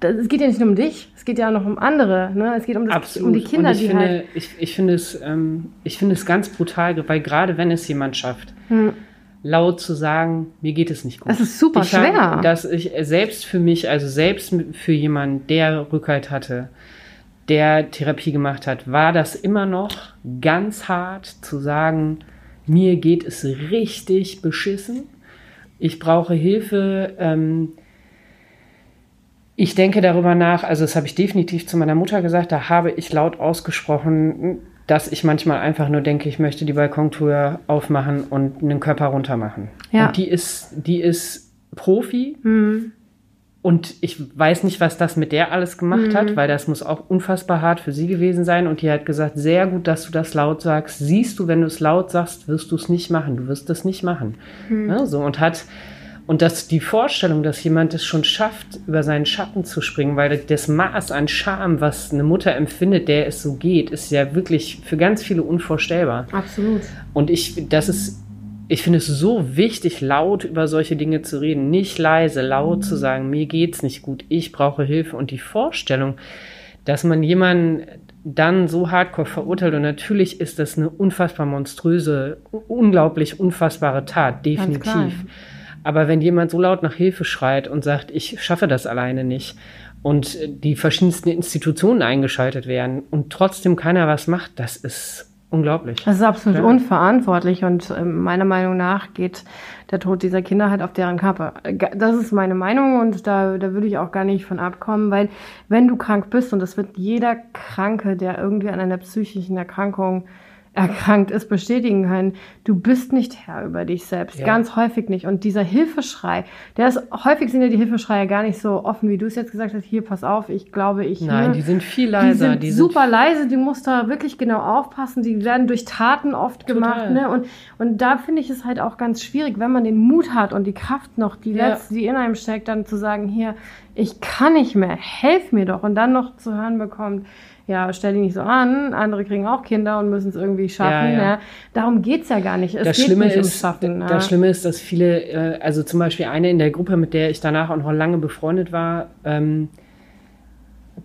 Speaker 1: das, es geht ja nicht nur um dich, es geht ja auch noch um andere. Ne? Es geht um, das,
Speaker 2: Absolut.
Speaker 1: um die Kinder,
Speaker 2: und ich
Speaker 1: die
Speaker 2: finde,
Speaker 1: halt.
Speaker 2: ich, ich finde es, ähm, ich finde es ganz brutal, weil gerade wenn es jemand schafft,
Speaker 1: Hm.
Speaker 2: laut zu sagen, mir geht es nicht gut.
Speaker 1: Es ist super
Speaker 2: ich
Speaker 1: schwer.
Speaker 2: Habe, dass ich selbst für mich, also selbst für jemanden, der Rückhalt hatte, der Therapie gemacht hat, war das immer noch ganz hart zu sagen, mir geht es richtig beschissen. Ich brauche Hilfe. Ähm, ich denke darüber nach, also das habe ich definitiv zu meiner Mutter gesagt, da habe ich laut ausgesprochen, dass ich manchmal einfach nur denke, ich möchte die Balkontür aufmachen und einen Körper runter machen.
Speaker 1: Ja.
Speaker 2: Und die ist, die ist Profi
Speaker 1: Hm.
Speaker 2: und ich weiß nicht, was das mit der alles gemacht
Speaker 1: Mhm.
Speaker 2: hat, weil das muss auch unfassbar hart für sie gewesen sein. Und die hat gesagt, sehr gut, dass du das laut sagst. Siehst du, wenn du es laut sagst, wirst du es nicht machen. Du wirst es nicht machen.
Speaker 1: Mhm.
Speaker 2: Ne, so und hat und dass die Vorstellung, dass jemand es schon schafft, über seinen Schatten zu springen, weil das Maß an Scham, was eine Mutter empfindet, der es so geht, ist ja wirklich für ganz viele unvorstellbar.
Speaker 1: Absolut.
Speaker 2: Und ich, das ist, ich finde es so wichtig, laut über solche Dinge zu reden, nicht leise, laut zu sagen, mir geht's nicht gut, ich brauche Hilfe. Und die Vorstellung, dass man jemanden dann so hardcore verurteilt, und natürlich ist das eine unfassbar monströse, unglaublich unfassbare Tat, definitiv. Aber wenn jemand so laut nach Hilfe schreit und sagt, ich schaffe das alleine nicht, und die verschiedensten Institutionen eingeschaltet werden und trotzdem keiner was macht, das ist unglaublich.
Speaker 1: Das ist absolut
Speaker 2: Ja.
Speaker 1: unverantwortlich und ähm, meiner Meinung nach geht der Tod dieser Kinder halt auf deren Kappe. Äh, Das ist meine Meinung und da, da würde ich auch gar nicht von abkommen, weil wenn du krank bist und das wird jeder Kranke, der irgendwie an einer psychischen Erkrankung erkrankt ist, bestätigen können, du bist nicht Herr über dich selbst.
Speaker 2: Ja.
Speaker 1: Ganz häufig nicht. Und dieser Hilfeschrei, der ist, häufig sind ja die Hilfeschreie gar nicht so offen, wie du es jetzt gesagt hast, hier, pass auf, ich glaube, ich
Speaker 2: Nein,
Speaker 1: hier.
Speaker 2: die sind viel
Speaker 1: Die
Speaker 2: leiser.
Speaker 1: sind super leise, die musst da wirklich genau aufpassen. Die werden durch Taten oft
Speaker 2: Total.
Speaker 1: gemacht. Ne? Und, und da finde ich es halt auch ganz schwierig, wenn man den Mut hat und die Kraft noch, die
Speaker 2: Ja.
Speaker 1: letzte, die in einem steckt, dann zu sagen, hier, ich kann nicht mehr, helf mir doch. Und dann noch zu hören bekommt, ja, stell dich nicht so an, andere kriegen auch Kinder und müssen es irgendwie schaffen.
Speaker 2: Ja, ja.
Speaker 1: Ja, Darum geht's ja gar nicht. Es
Speaker 2: das
Speaker 1: geht
Speaker 2: Schlimme,
Speaker 1: nicht
Speaker 2: ist,
Speaker 1: ums Schaffen. ne?
Speaker 2: das Schlimme ist, dass viele, äh, also zum Beispiel eine in der Gruppe, mit der ich danach auch noch lange befreundet war, ähm,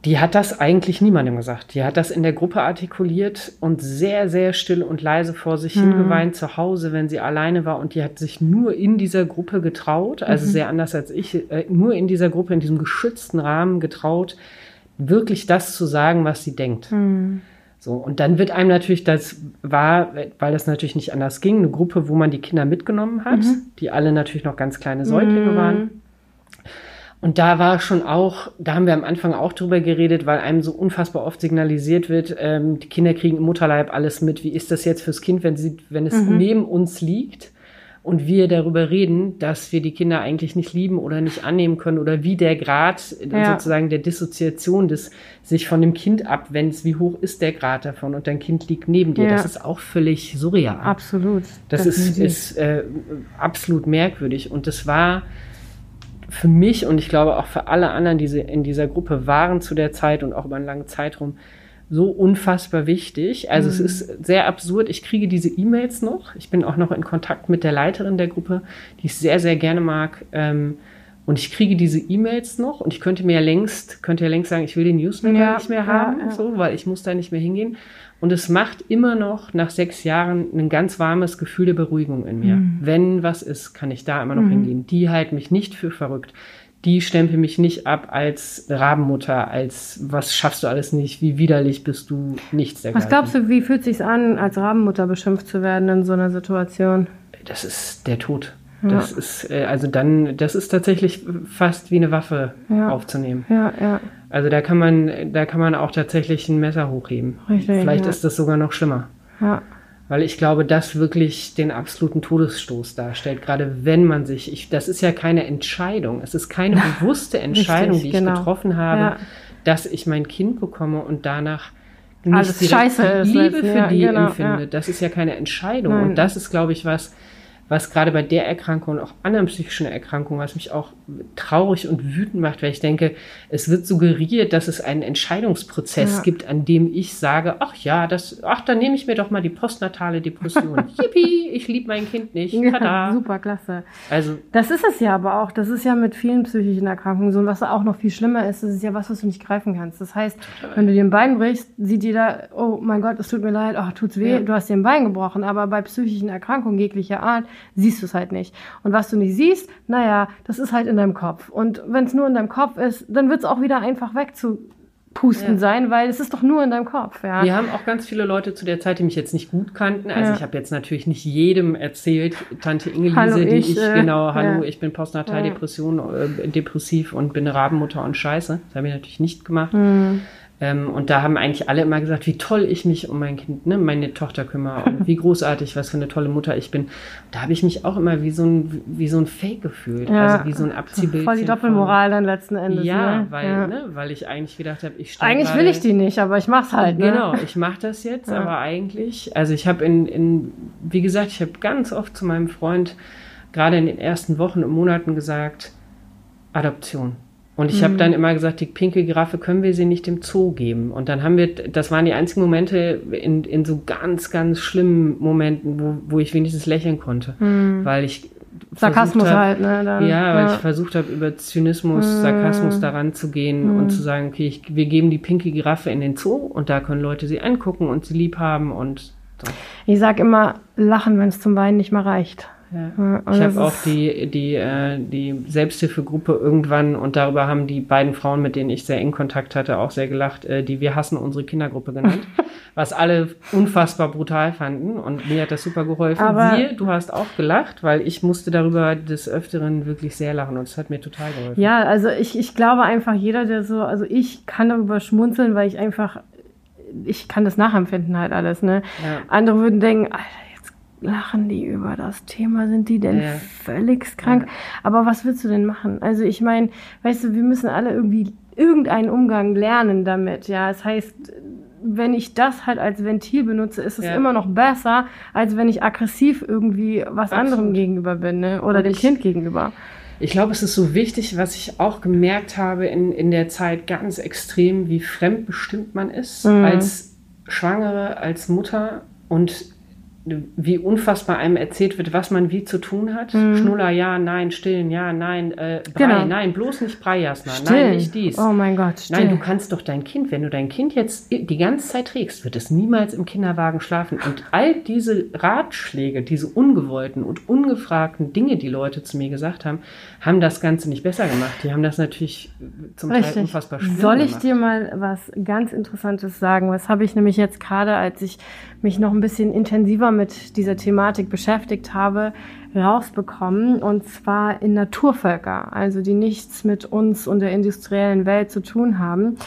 Speaker 2: die hat das eigentlich niemandem gesagt. Die hat das in der Gruppe artikuliert und sehr, sehr still und leise vor sich
Speaker 1: Mhm.
Speaker 2: hingeweint zu Hause, wenn sie alleine war. Und die hat sich nur in dieser Gruppe getraut, also
Speaker 1: Mhm.
Speaker 2: sehr anders als ich, äh, nur in dieser Gruppe, in diesem geschützten Rahmen getraut, wirklich das zu sagen, was sie denkt.
Speaker 1: Hm.
Speaker 2: So, und dann wird einem natürlich, das war, weil das natürlich nicht anders ging, eine Gruppe, wo man die Kinder mitgenommen hat, die alle natürlich noch ganz kleine Säuglinge
Speaker 1: Mhm.
Speaker 2: waren. Und da war schon auch, da haben wir am Anfang auch drüber geredet, weil einem so unfassbar oft signalisiert wird, ähm, die Kinder kriegen im Mutterleib alles mit. Wie ist das jetzt fürs Kind, wenn, sie, wenn es
Speaker 1: Mhm.
Speaker 2: neben uns liegt und wir darüber reden, dass wir die Kinder eigentlich nicht lieben oder nicht annehmen können oder wie der Grad
Speaker 1: Ja.
Speaker 2: sozusagen der Dissoziation des sich von dem Kind abwendet, wie hoch ist der Grad davon und dein Kind liegt neben dir.
Speaker 1: Ja.
Speaker 2: Das ist auch völlig surreal.
Speaker 1: Absolut.
Speaker 2: Das ist,
Speaker 1: Definitiv.
Speaker 2: ist äh, absolut merkwürdig. Und das war für mich und ich glaube auch für alle anderen, die sie in dieser Gruppe waren zu der Zeit und auch über einen langen Zeitraum, so unfassbar wichtig. Also es ist sehr absurd. Ich kriege diese E-Mails noch. Ich bin auch noch in Kontakt mit der Leiterin der Gruppe, die ich sehr, sehr gerne mag. Ähm, und ich kriege diese E-Mails noch und ich könnte mir ja längst, könnte ja längst sagen, ich will den Newsletter
Speaker 1: Ja,
Speaker 2: nicht mehr
Speaker 1: ja,
Speaker 2: haben,
Speaker 1: ja.
Speaker 2: so, weil ich muss da nicht mehr hingehen. Und es macht immer noch nach sechs Jahren ein ganz warmes Gefühl der Beruhigung in mir.
Speaker 1: Mhm.
Speaker 2: Wenn was ist, kann ich da immer noch hingehen. Die halten mich nicht für verrückt. Die stempeln mich nicht ab als Rabenmutter, als was schaffst du alles nicht, wie widerlich bist du, nichts dergleichen.
Speaker 1: Was glaubst du, wie fühlt sich's an, als Rabenmutter beschimpft zu werden in so einer Situation?
Speaker 2: Das ist der Tod. Das ist, äh, also dann, das ist tatsächlich fast wie eine Waffe
Speaker 1: Ja.
Speaker 2: aufzunehmen.
Speaker 1: Ja, ja.
Speaker 2: Also da kann man, da kann man auch tatsächlich ein Messer hochheben.
Speaker 1: Richtig,
Speaker 2: Vielleicht
Speaker 1: ja.
Speaker 2: ist das sogar noch schlimmer.
Speaker 1: Ja.
Speaker 2: Weil ich glaube, das wirklich den absoluten Todesstoß darstellt, gerade wenn man sich, ich, das ist ja keine Entscheidung, es ist keine bewusste Entscheidung, Richtig, die ich genau. getroffen habe, ja. dass ich mein Kind bekomme und danach nicht Alles scheiße Liebe ist, für ja, die genau, empfinde. Ja. Das ist ja keine Entscheidung. Nein. Und das ist, glaube ich, was, was gerade bei der Erkrankung und auch anderen psychischen Erkrankungen, was mich auch traurig und wütend macht, weil ich denke, es wird suggeriert, dass es einen Entscheidungsprozess ja. gibt, an dem ich sage, ach ja, das, ach, dann nehme ich mir doch mal die postnatale Depression. Yippie, ich liebe mein Kind nicht.
Speaker 1: Ja, super, klasse. Also, das ist es ja aber auch. Das ist ja mit vielen psychischen Erkrankungen so. Und was auch noch viel schlimmer ist, das ist ja was, was du nicht greifen kannst. Das heißt, wenn du dir ein Bein brichst, sieht jeder, oh mein Gott, es tut mir leid, ach, tut's weh, ja. du hast dir ein Bein gebrochen. Aber bei psychischen Erkrankungen jeglicher Art siehst du es halt nicht. Und was du nicht siehst, naja, das ist halt in deinem Kopf. Und wenn es nur in deinem Kopf ist, dann wird es auch wieder einfach wegzupusten ja. sein, weil es ist doch nur in deinem Kopf. Ja.
Speaker 2: Wir haben auch ganz viele Leute zu der Zeit, die mich jetzt nicht gut kannten. Also ja. ich habe jetzt natürlich nicht jedem erzählt, Tante Ingelise, die ich, äh, genau, hallo, ja. ich bin Postnataldepression, äh, depressiv und bin Rabenmutter und Scheiße. Das habe ich natürlich nicht gemacht. Mhm. Ähm, und da haben eigentlich alle immer gesagt, wie toll ich mich um mein Kind, ne, meine Tochter kümmere und wie großartig, was für eine tolle Mutter ich bin. Da habe ich mich auch immer wie so ein, wie so ein Fake gefühlt, ja, also wie so ein Abziehbild.
Speaker 1: Voll die Doppelmoral dann letzten Endes.
Speaker 2: Ja, ne? weil, ja. Ne, weil ich eigentlich gedacht habe, ich
Speaker 1: stehe Eigentlich will ich die nicht, aber ich mach's halt.
Speaker 2: Ne? Genau, ich mache das jetzt, ja. aber eigentlich, also ich habe in, in, wie gesagt, ich habe ganz oft zu meinem Freund gerade in den ersten Wochen und Monaten gesagt, Adoption. Und ich mhm. habe dann immer gesagt, die pinke Giraffe können wir sie nicht im Zoo geben. Und dann haben wir, das waren die einzigen Momente in, in so ganz, ganz schlimmen Momenten, wo, wo ich wenigstens lächeln konnte. Mhm. Weil ich
Speaker 1: Sarkasmus hab, halt, ne?
Speaker 2: Dann, ja, weil ja. ich versucht habe, über Zynismus, mhm. Sarkasmus daran zu gehen und mhm. zu sagen, okay, ich, wir geben die pinke Giraffe in den Zoo und da können Leute sie angucken und sie lieb haben und so.
Speaker 1: Ich sag immer, lachen, wenn es zum Weinen nicht mehr reicht.
Speaker 2: Ja. ich habe auch die, die, äh, die Selbsthilfegruppe irgendwann und darüber haben die beiden Frauen, mit denen ich sehr eng Kontakt hatte, auch sehr gelacht, äh, die Wir hassen unsere Kindergruppe genannt, was alle unfassbar brutal fanden und mir hat das super geholfen. Aber Siehe, du hast auch gelacht, weil ich musste darüber des Öfteren wirklich sehr lachen und es hat mir total geholfen.
Speaker 1: Ja, also ich, ich glaube einfach, jeder, der so, also ich kann darüber schmunzeln, weil ich einfach, ich kann das nachempfinden halt alles, ne? Ja. Andere würden denken, Alter, lachen die über das Thema? Sind die denn ja. völlig krank? Ja. Aber was willst du denn machen? Also ich meine, weißt du, wir müssen alle irgendwie irgendeinen Umgang lernen damit. Ja, das heißt, wenn ich das halt als Ventil benutze, ist es ja. immer noch besser, als wenn ich aggressiv irgendwie was Absolut. anderem gegenüber bin ne? oder Und dem ich, Kind gegenüber.
Speaker 2: Ich glaube, es ist so wichtig, was ich auch gemerkt habe in, in der Zeit ganz extrem, wie fremdbestimmt man ist mhm. als Schwangere, als Mutter und wie unfassbar einem erzählt wird, was man wie zu tun hat. Mhm. Schnuller, ja, nein, stillen, ja, nein, äh, Brei, genau. nein, bloß nicht Brei, Jasna, nein, nicht dies.
Speaker 1: Oh mein Gott,
Speaker 2: still. Nein, du kannst doch dein Kind, wenn du dein Kind jetzt die ganze Zeit trägst, wird es niemals im Kinderwagen schlafen. Und all diese Ratschläge, diese ungewollten und ungefragten Dinge, die Leute zu mir gesagt haben, haben das Ganze nicht besser gemacht. Die haben das natürlich zum Richtig. Teil unfassbar schwer
Speaker 1: Soll ich gemacht. dir mal was ganz Interessantes sagen? Was habe ich nämlich jetzt gerade, als ich mich noch ein bisschen intensiver mit dieser Thematik beschäftigt habe, rausbekommen. Und zwar in Naturvölker, also die nichts mit uns und der industriellen Welt zu tun haben,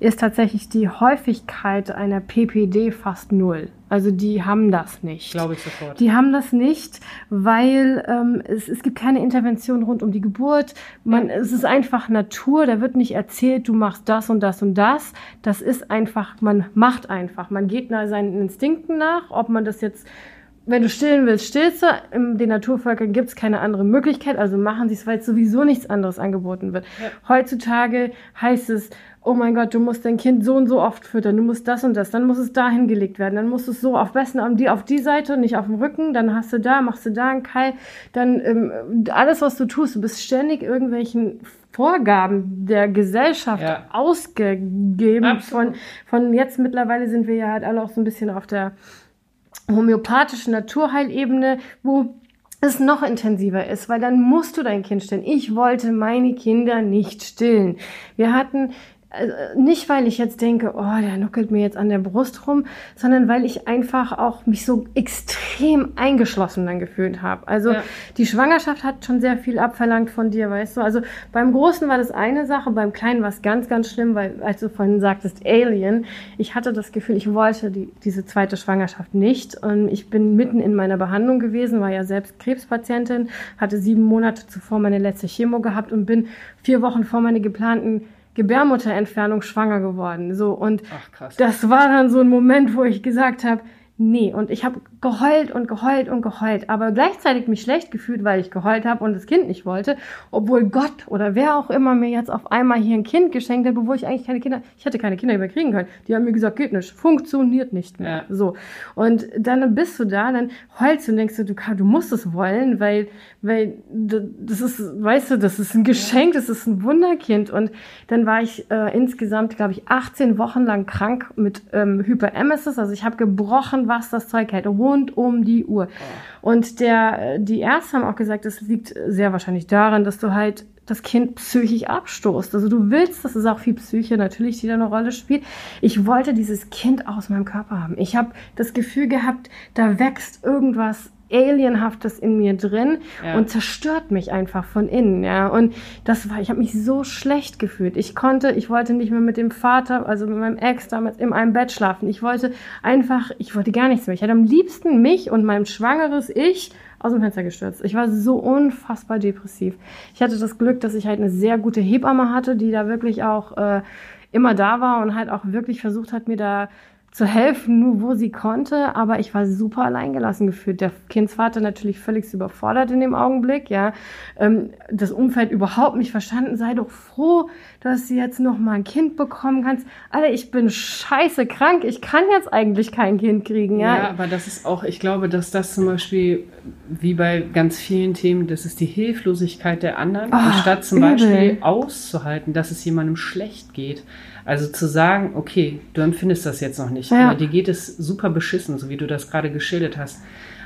Speaker 1: ist tatsächlich die Häufigkeit einer PPD fast null. Also die haben das nicht.
Speaker 2: Glaube ich sofort.
Speaker 1: Die haben das nicht, weil ähm, es, es gibt keine Intervention rund um die Geburt. Man, ja. Es ist einfach Natur. Da wird nicht erzählt, du machst das und das und das. Das ist einfach, man macht einfach. Man geht nach seinen Instinkten nach, ob man das jetzt wenn du stillen willst, stillst du. In den Naturvölkern gibt es keine andere Möglichkeit, also machen sie es, weil sowieso nichts anderes angeboten wird. Ja. Heutzutage heißt es, oh mein Gott, du musst dein Kind so und so oft füttern, du musst das und das, dann muss es da hingelegt werden, dann musst du es so auf besten auf die, auf die Seite und nicht auf dem Rücken, dann hast du da, machst du da einen Keil, dann ähm, alles, was du tust, du bist ständig irgendwelchen Vorgaben der Gesellschaft ja. ausgegeben. Von, von jetzt mittlerweile sind wir ja halt alle auch so ein bisschen auf der homöopathischen Naturheilebene, wo es noch intensiver ist, weil dann musst du dein Kind stillen. Ich wollte meine Kinder nicht stillen. Wir hatten also nicht, weil ich jetzt denke, oh, der nuckelt mir jetzt an der Brust rum, sondern weil ich einfach auch mich so extrem eingeschlossen dann gefühlt habe. Also ja. die Schwangerschaft hat schon sehr viel abverlangt von dir, weißt du. Also beim Großen war das eine Sache, beim Kleinen war es ganz, ganz schlimm, weil als du vorhin sagtest Alien, ich hatte das Gefühl, ich wollte die, diese zweite Schwangerschaft nicht. Und ich bin mitten in meiner Behandlung gewesen, war ja selbst Krebspatientin, hatte sieben Monate zuvor meine letzte Chemo gehabt und bin vier Wochen vor meine geplanten Gebärmutterentfernung schwanger geworden. So und Ach, das war dann so ein Moment, wo ich gesagt habe, Nee, und ich habe geheult und geheult und geheult, aber gleichzeitig mich schlecht gefühlt, weil ich geheult habe und das Kind nicht wollte, obwohl Gott oder wer auch immer mir jetzt auf einmal hier ein Kind geschenkt hat, obwohl ich eigentlich keine Kinder, ich hätte keine Kinder mehr kriegen können. Die haben mir gesagt, geht nicht, funktioniert nicht mehr. Ja. So. Und dann bist du da, dann heulst du und denkst du, du, du musst es wollen, weil, weil das ist, weißt du, das ist ein Geschenk, das ist ein Wunderkind. Und dann war ich äh, insgesamt, glaube ich, 18 Wochen lang krank mit ähm, Hyperemesis, also ich habe gebrochen was das Zeug hält, rund um die Uhr. Und der, die Ärzte haben auch gesagt, es liegt sehr wahrscheinlich daran, dass du halt das Kind psychisch abstoßt. Also du willst, das ist auch viel Psyche natürlich, die da eine Rolle spielt. Ich wollte dieses Kind aus meinem Körper haben. Ich habe das Gefühl gehabt, da wächst irgendwas Alienhaftes in mir drin ja. und zerstört mich einfach von innen, ja. Und das war, ich habe mich so schlecht gefühlt. Ich konnte, ich wollte nicht mehr mit dem Vater, also mit meinem Ex damals in einem Bett schlafen. Ich wollte einfach, ich wollte gar nichts mehr. Ich hätte am liebsten mich und mein schwangeres Ich aus dem Fenster gestürzt. Ich war so unfassbar depressiv. Ich hatte das Glück, dass ich halt eine sehr gute Hebamme hatte, die da wirklich auch äh, immer da war und halt auch wirklich versucht hat, mir da zu helfen, nur wo sie konnte, aber ich war super alleingelassen gefühlt. Der Kindsvater natürlich völlig überfordert in dem Augenblick, ja. Ähm, das Umfeld überhaupt nicht verstanden. Sei doch froh, dass du jetzt noch mal ein Kind bekommen kannst. Alter, ich bin scheiße krank. Ich kann jetzt eigentlich kein Kind kriegen, ja.
Speaker 2: Ja, aber das ist auch, ich glaube, dass das zum Beispiel, wie bei ganz vielen Themen, das ist die Hilflosigkeit der anderen, oh, anstatt zum übel. Beispiel auszuhalten, dass es jemandem schlecht geht. Also zu sagen, okay, du empfindest das jetzt noch nicht, ja. aber dir geht es super beschissen, so wie du das gerade geschildert hast.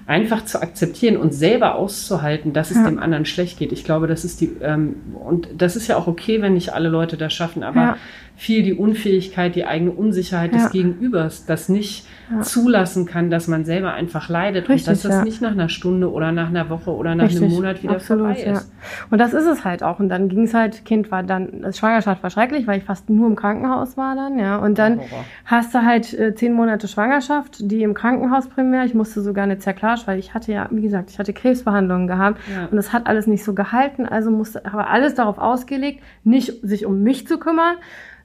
Speaker 2: Einfach zu akzeptieren und selber auszuhalten, dass es ja. dem anderen schlecht geht. Ich glaube, das ist die, ähm, und das ist ja auch okay, wenn nicht alle Leute das schaffen, aber ja. viel die Unfähigkeit, die eigene Unsicherheit des Gegenübers, das nicht ja. zulassen kann, dass man selber einfach leidet Richtig, und dass das ja. nicht nach einer Stunde oder nach einer Woche oder nach Richtig, einem Monat wieder absolut, vorbei ist.
Speaker 1: Ja. Und das ist es halt auch. Und dann ging es halt, Kind war dann, das Schwangerschaft war schrecklich, weil ich fast nur im Krankenhaus war dann, ja. Und dann Horror. hast du halt äh, zehn Monate Schwangerschaft, die im Krankenhaus primär. Ich musste sogar eine Zerklage, weil ich hatte ja, wie gesagt, ich hatte Krebsbehandlungen gehabt und es hat alles nicht so gehalten. Also musste, aber alles darauf ausgelegt, nicht sich um mich zu kümmern,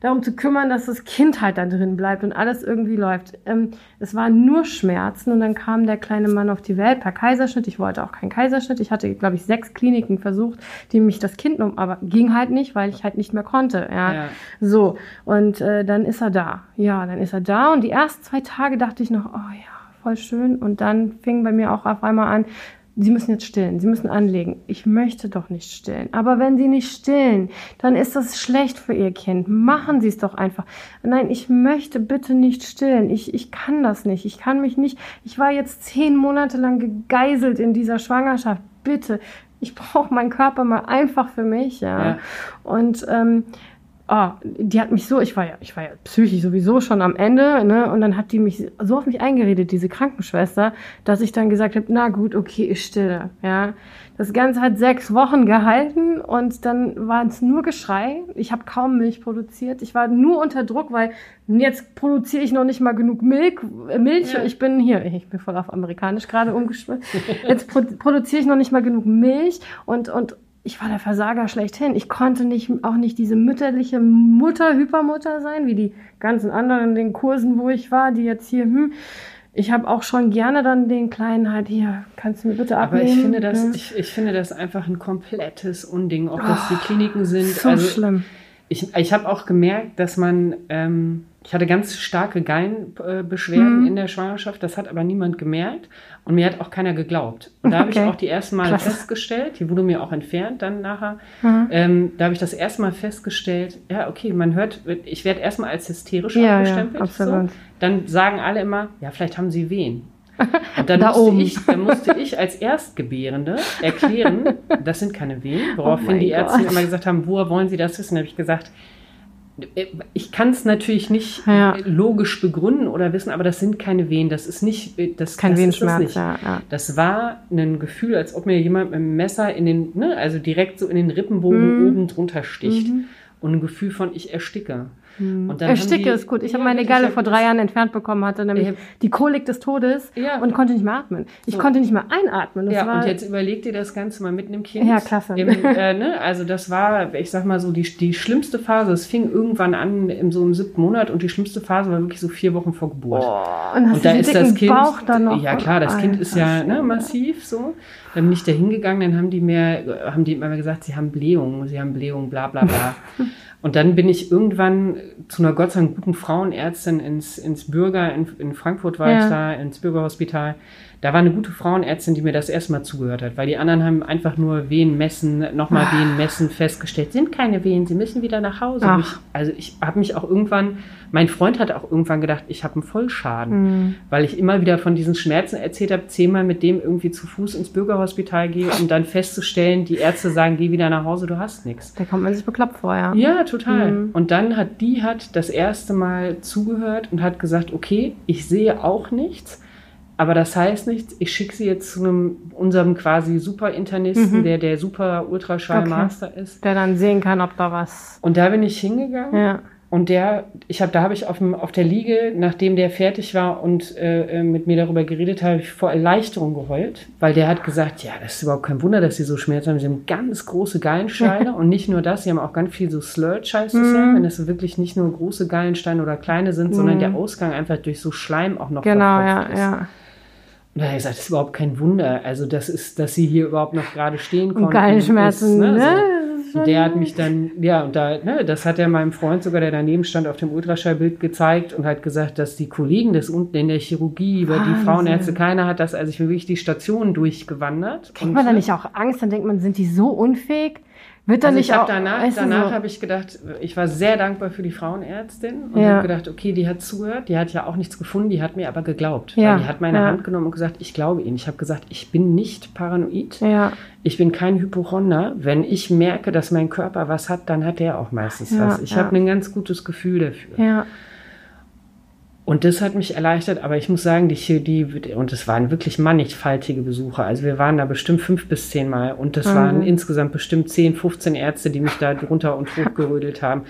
Speaker 1: darum zu kümmern, dass das Kind halt da drin bleibt und alles irgendwie läuft. Ähm, es waren nur Schmerzen und dann kam der kleine Mann auf die Welt per Kaiserschnitt. Ich wollte auch keinen Kaiserschnitt. Ich hatte, glaube ich, sechs Kliniken versucht, die mich das Kind um, aber ging halt nicht, weil ich halt nicht mehr konnte. Ja, ja. so und äh, dann ist er da. Ja, dann ist er da und die ersten zwei Tage dachte ich noch, oh ja voll schön. Und dann fing bei mir auch auf einmal an, Sie müssen jetzt stillen, Sie müssen anlegen. Ich möchte doch nicht stillen. Aber wenn Sie nicht stillen, dann ist das schlecht für Ihr Kind. Machen Sie es doch einfach. Nein, ich möchte bitte nicht stillen. Ich, ich kann das nicht. Ich kann mich nicht. Ich war jetzt zehn Monate lang gegeißelt in dieser Schwangerschaft. Bitte. Ich brauche meinen Körper mal einfach für mich, ja. ja. Und ähm, oh, die hat mich so, ich war ja, ich war ja psychisch sowieso schon am Ende, ne? Und dann hat die mich so auf mich eingeredet, diese Krankenschwester, dass ich dann gesagt habe, na gut, okay, ich stille, ja. Das Ganze hat sechs Wochen gehalten und dann war es nur Geschrei. Ich habe kaum Milch produziert. Ich war nur unter Druck, weil jetzt produziere ich noch nicht mal genug Milch. Äh, Milch. Ja. Ich bin hier, ich bin voll auf amerikanisch gerade umgeschwimmt. Jetzt produziere ich noch nicht mal genug Milch und und ich war der Versager schlechthin. Ich konnte nicht, auch nicht diese mütterliche Mutter, Hypermutter sein, wie die ganzen anderen in den Kursen, wo ich war, die jetzt hier, hm, ich habe auch schon gerne dann den kleinen halt hier, kannst du mir bitte abnehmen?
Speaker 2: Aber ich finde das, ja. ich, ich finde das einfach ein komplettes Unding, ob das oh, die Kliniken sind.
Speaker 1: So also, schlimm.
Speaker 2: Ich, ich habe auch gemerkt, dass man ähm, ich hatte ganz starke Gallenbeschwerden mhm. in der Schwangerschaft, das hat aber niemand gemerkt und mir hat auch keiner geglaubt. Und da habe okay. ich auch die ersten Mal Klasse. festgestellt, die wurde mir auch entfernt dann nachher, mhm. ähm, da habe ich das erste Mal festgestellt, ja, okay, man hört, ich werde erstmal als hysterisch ja, abgestempelt. Ja, so. Dann sagen alle immer, ja, vielleicht haben sie Wehen. Und dann, da musste oben. Ich, dann musste ich als Erstgebärende erklären, das sind keine Wehen, woraufhin oh die Ärzte immer gesagt haben, woher wollen Sie das wissen? Da habe ich gesagt, ich kann es natürlich nicht
Speaker 1: Ja.
Speaker 2: logisch begründen oder wissen, aber das sind keine Wehen. Das ist nicht, das,
Speaker 1: Kein
Speaker 2: das ist das
Speaker 1: Wehenschmerz,
Speaker 2: nicht.
Speaker 1: ja, ja.
Speaker 2: Das war ein Gefühl, als ob mir jemand mit dem Messer in den, ne, also direkt so in den Rippenbogen
Speaker 1: Mhm.
Speaker 2: oben drunter sticht. Und ein Gefühl von, ich ersticke. Und dann haben
Speaker 1: Ersticke
Speaker 2: die-
Speaker 1: ist gut. Ich
Speaker 2: Ja,
Speaker 1: habe meine Galle vor drei Jahren entfernt bekommen, hatte nämlich
Speaker 2: Ich hab-
Speaker 1: die Kolik des Todes
Speaker 2: Ja.
Speaker 1: und konnte nicht mehr atmen. Ich
Speaker 2: So.
Speaker 1: konnte nicht mehr einatmen. Das
Speaker 2: Ja,
Speaker 1: war,
Speaker 2: und jetzt überleg dir das Ganze mal mit einem Kind.
Speaker 1: Ja, klasse.
Speaker 2: Im, äh, ne? Also das war, ich sag mal so, die, die schlimmste Phase. Es fing irgendwann an im so im siebten Monat und die schlimmste Phase war wirklich so vier Wochen vor Geburt.
Speaker 1: oh, und hast
Speaker 2: Und da ist das Kind,
Speaker 1: Bauch dann noch.
Speaker 2: ja klar, das Kind ist ja ne, massiv so. Dann bin ich da hingegangen, dann haben die mir, haben die immer gesagt, sie haben Blähungen, sie haben Blähungen, bla bla bla. Und dann bin ich irgendwann zu einer Gott sei Dank guten Frauenärztin ins, ins Bürger, in, in Frankfurt war
Speaker 1: Ja.
Speaker 2: ich da, ins Bürgerhospital. Da war eine gute Frauenärztin, die mir das erstmal zugehört hat, weil die anderen haben einfach nur Wehen messen, nochmal
Speaker 1: Ah.
Speaker 2: Wehen messen, festgestellt, sind keine Wehen, sie müssen wieder nach Hause.
Speaker 1: Ach.
Speaker 2: Ich, also ich habe mich auch irgendwann, mein Freund hat auch irgendwann gedacht, ich habe einen Vollschaden,
Speaker 1: Hm.
Speaker 2: weil ich immer wieder von diesen Schmerzen erzählt habe, zehnmal mit dem irgendwie zu Fuß ins Bürgerhospital gehe, um dann festzustellen, die Ärzte sagen, geh wieder nach Hause, du hast nichts.
Speaker 1: Da kommt man sich bekloppt vor, ja.
Speaker 2: Ja, total.
Speaker 1: Mhm.
Speaker 2: Und dann hat die hat das erste Mal zugehört und hat gesagt, okay, ich sehe auch nichts, aber das heißt nichts. Ich schicke sie jetzt zu einem unserem quasi Super-Internisten,
Speaker 1: Mhm.
Speaker 2: der der super Ultraschall-Master ist.
Speaker 1: Der dann sehen kann, ob da was.
Speaker 2: Und da bin ich hingegangen.
Speaker 1: Ja.
Speaker 2: Und der, ich habe, da habe ich auf, dem, auf der Liege, nachdem der fertig war und äh, äh, mit mir darüber geredet hat, habe ich vor Erleichterung geheult, weil der hat gesagt, ja, das ist überhaupt kein Wunder, dass sie so Schmerzen haben. Sie haben ganz große Gallensteine und nicht nur das, sie haben auch ganz viel so Slurge, heißt es ja, wenn das wirklich nicht nur große Gallensteine oder kleine sind, sondern der Ausgang einfach durch so Schleim auch noch
Speaker 1: Genau, ja,
Speaker 2: ist.
Speaker 1: ja.
Speaker 2: Und da habe ich gesagt, das ist überhaupt kein Wunder. Also das ist, dass sie hier überhaupt noch gerade stehen konnten.
Speaker 1: Und Gallenschmerzen,
Speaker 2: ist,
Speaker 1: ne?
Speaker 2: so.
Speaker 1: Schon-
Speaker 2: der hat mich dann, ja, und da, ne, das hat er meinem Freund sogar, der daneben stand, auf dem Ultraschallbild gezeigt und hat gesagt, dass die Kollegen das unten in der Chirurgie, über die. Frauenärzte, keiner hat das, also ich bin wirklich die Station durchgewandert.
Speaker 1: Kriegt man da nicht auch Angst? Dann denkt man, sind die so unfähig? Wird
Speaker 2: Also
Speaker 1: nicht
Speaker 2: ich habe
Speaker 1: auch.
Speaker 2: danach, danach
Speaker 1: so,
Speaker 2: habe ich gedacht, ich war sehr dankbar für die Frauenärztin und
Speaker 1: Ja.
Speaker 2: habe gedacht, okay, die hat zugehört, die hat ja auch nichts gefunden, die hat mir aber geglaubt.
Speaker 1: Ja,
Speaker 2: die hat meine
Speaker 1: ja.
Speaker 2: Hand genommen und gesagt, ich glaube Ihnen. Ich habe gesagt, ich bin nicht paranoid.
Speaker 1: ja,
Speaker 2: Ich bin kein Hypochonder. Wenn ich merke, dass mein Körper was hat, dann hat der auch meistens was. Ich habe ein ganz gutes Gefühl dafür. Und das hat mich erleichtert, aber ich muss sagen, die, die und es waren wirklich mannigfaltige Besucher. Also wir waren da bestimmt fünf bis zehn Mal und das waren insgesamt bestimmt 10, 15 Ärzte, die mich da drunter und hochgerödelt haben.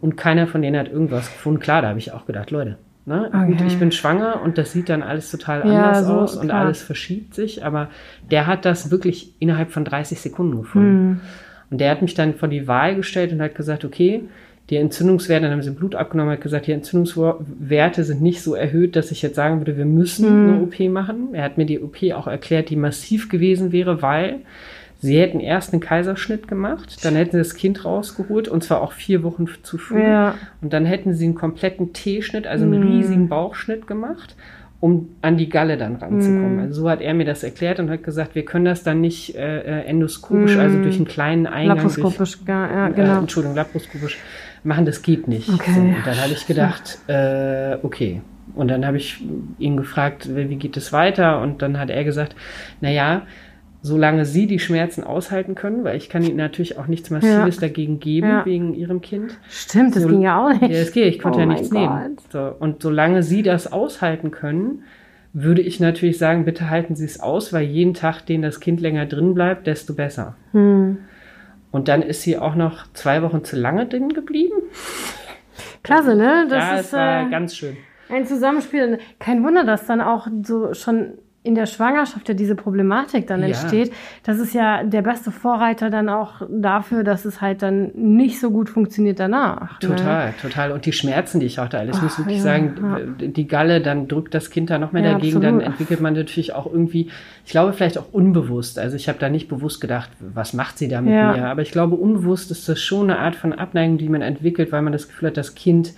Speaker 2: Und keiner von denen hat irgendwas gefunden. Klar, da habe ich auch gedacht, Leute, ne, gut,
Speaker 1: Okay.
Speaker 2: ich bin schwanger und das sieht dann alles total
Speaker 1: Ja,
Speaker 2: anders
Speaker 1: so,
Speaker 2: aus und
Speaker 1: klar.
Speaker 2: alles verschiebt sich, aber der hat das wirklich innerhalb von 30 Sekunden gefunden. Und der hat mich dann vor die Wahl gestellt und hat gesagt, okay, die Entzündungswerte, dann haben sie Blut abgenommen, hat gesagt, die Entzündungswerte sind nicht so erhöht, dass ich jetzt sagen würde, wir müssen
Speaker 1: Mhm.
Speaker 2: eine OP machen. Er hat mir die OP auch erklärt, die massiv gewesen wäre, weil sie hätten erst einen Kaiserschnitt gemacht, dann hätten sie das Kind rausgeholt und zwar auch vier Wochen zu früh.
Speaker 1: Ja.
Speaker 2: Und dann hätten sie einen kompletten T-Schnitt, also einen riesigen Bauchschnitt gemacht, um an die Galle dann ranzukommen. Also so hat er mir das erklärt und hat gesagt, wir können das dann nicht äh, äh, endoskopisch, also durch einen kleinen Eingang. Durch,
Speaker 1: Laparoskopisch, ja,
Speaker 2: äh,
Speaker 1: genau.
Speaker 2: Entschuldigung, laparoskopisch machen, das geht nicht.
Speaker 1: Okay.
Speaker 2: So, und dann habe ich gedacht, äh, okay. Und dann habe ich ihn gefragt, wie geht es weiter? Und dann hat er gesagt, na ja, solange Sie die Schmerzen aushalten können, weil ich kann Ihnen natürlich auch nichts Massives dagegen geben
Speaker 1: Ja.
Speaker 2: wegen Ihrem Kind.
Speaker 1: Stimmt, das
Speaker 2: So-
Speaker 1: ging ja auch nicht.
Speaker 2: Ja, das geht, ich konnte
Speaker 1: Oh
Speaker 2: ja nichts nehmen. So, und solange Sie das aushalten können, würde ich natürlich sagen, bitte halten Sie es aus, weil jeden Tag, den das Kind länger drin bleibt, desto besser.
Speaker 1: Hm.
Speaker 2: Und dann ist sie auch noch zwei Wochen zu lange drin geblieben.
Speaker 1: Klasse, ne? Das
Speaker 2: ja,
Speaker 1: ist
Speaker 2: es war
Speaker 1: äh,
Speaker 2: ganz schön.
Speaker 1: ein Zusammenspiel. Kein Wunder, dass dann auch so schon in der Schwangerschaft ja diese Problematik dann
Speaker 2: Ja.
Speaker 1: entsteht. Das ist ja der beste Vorreiter dann auch dafür, dass es halt dann nicht so gut funktioniert danach. Ne?
Speaker 2: Total, total. Und die Schmerzen, die ich auch da hatte, ich muss wirklich
Speaker 1: ja,
Speaker 2: sagen, die Galle, dann drückt das Kind da noch mehr
Speaker 1: Ja,
Speaker 2: dagegen, dann
Speaker 1: absolut.
Speaker 2: entwickelt man natürlich auch irgendwie, ich glaube vielleicht auch unbewusst, also ich habe da nicht bewusst gedacht, was macht sie da mit
Speaker 1: Ja.
Speaker 2: mir, aber ich glaube unbewusst ist das schon eine Art von Abneigung, die man entwickelt, weil man das Gefühl hat, das Kind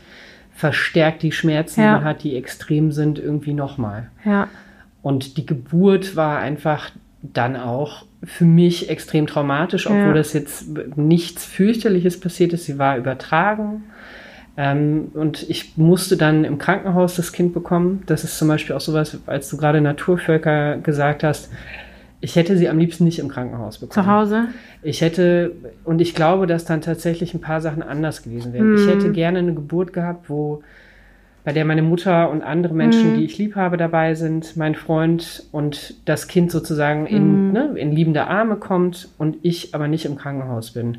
Speaker 2: verstärkt die Schmerzen,
Speaker 1: Ja.
Speaker 2: die man hat, die extrem sind, irgendwie nochmal.
Speaker 1: Ja.
Speaker 2: Und die Geburt war einfach dann auch für mich extrem traumatisch, obwohl
Speaker 1: Ja.
Speaker 2: das jetzt nichts fürchterliches passiert ist. Sie war übertragen. Ähm, und ich musste dann im Krankenhaus das Kind bekommen. Das ist zum Beispiel auch sowas, als du gerade Naturvölker gesagt hast. Ich hätte sie am liebsten nicht im Krankenhaus bekommen.
Speaker 1: Zu Hause?
Speaker 2: Ich hätte, und ich glaube, dass dann tatsächlich ein paar Sachen anders gewesen wären.
Speaker 1: Mhm.
Speaker 2: Ich hätte gerne eine Geburt gehabt, wo bei der meine Mutter und andere Menschen,
Speaker 1: Mhm.
Speaker 2: die ich lieb habe, dabei sind, mein Freund und das Kind sozusagen in,
Speaker 1: Mhm.
Speaker 2: ne, in liebende Arme kommt und ich aber nicht im Krankenhaus bin.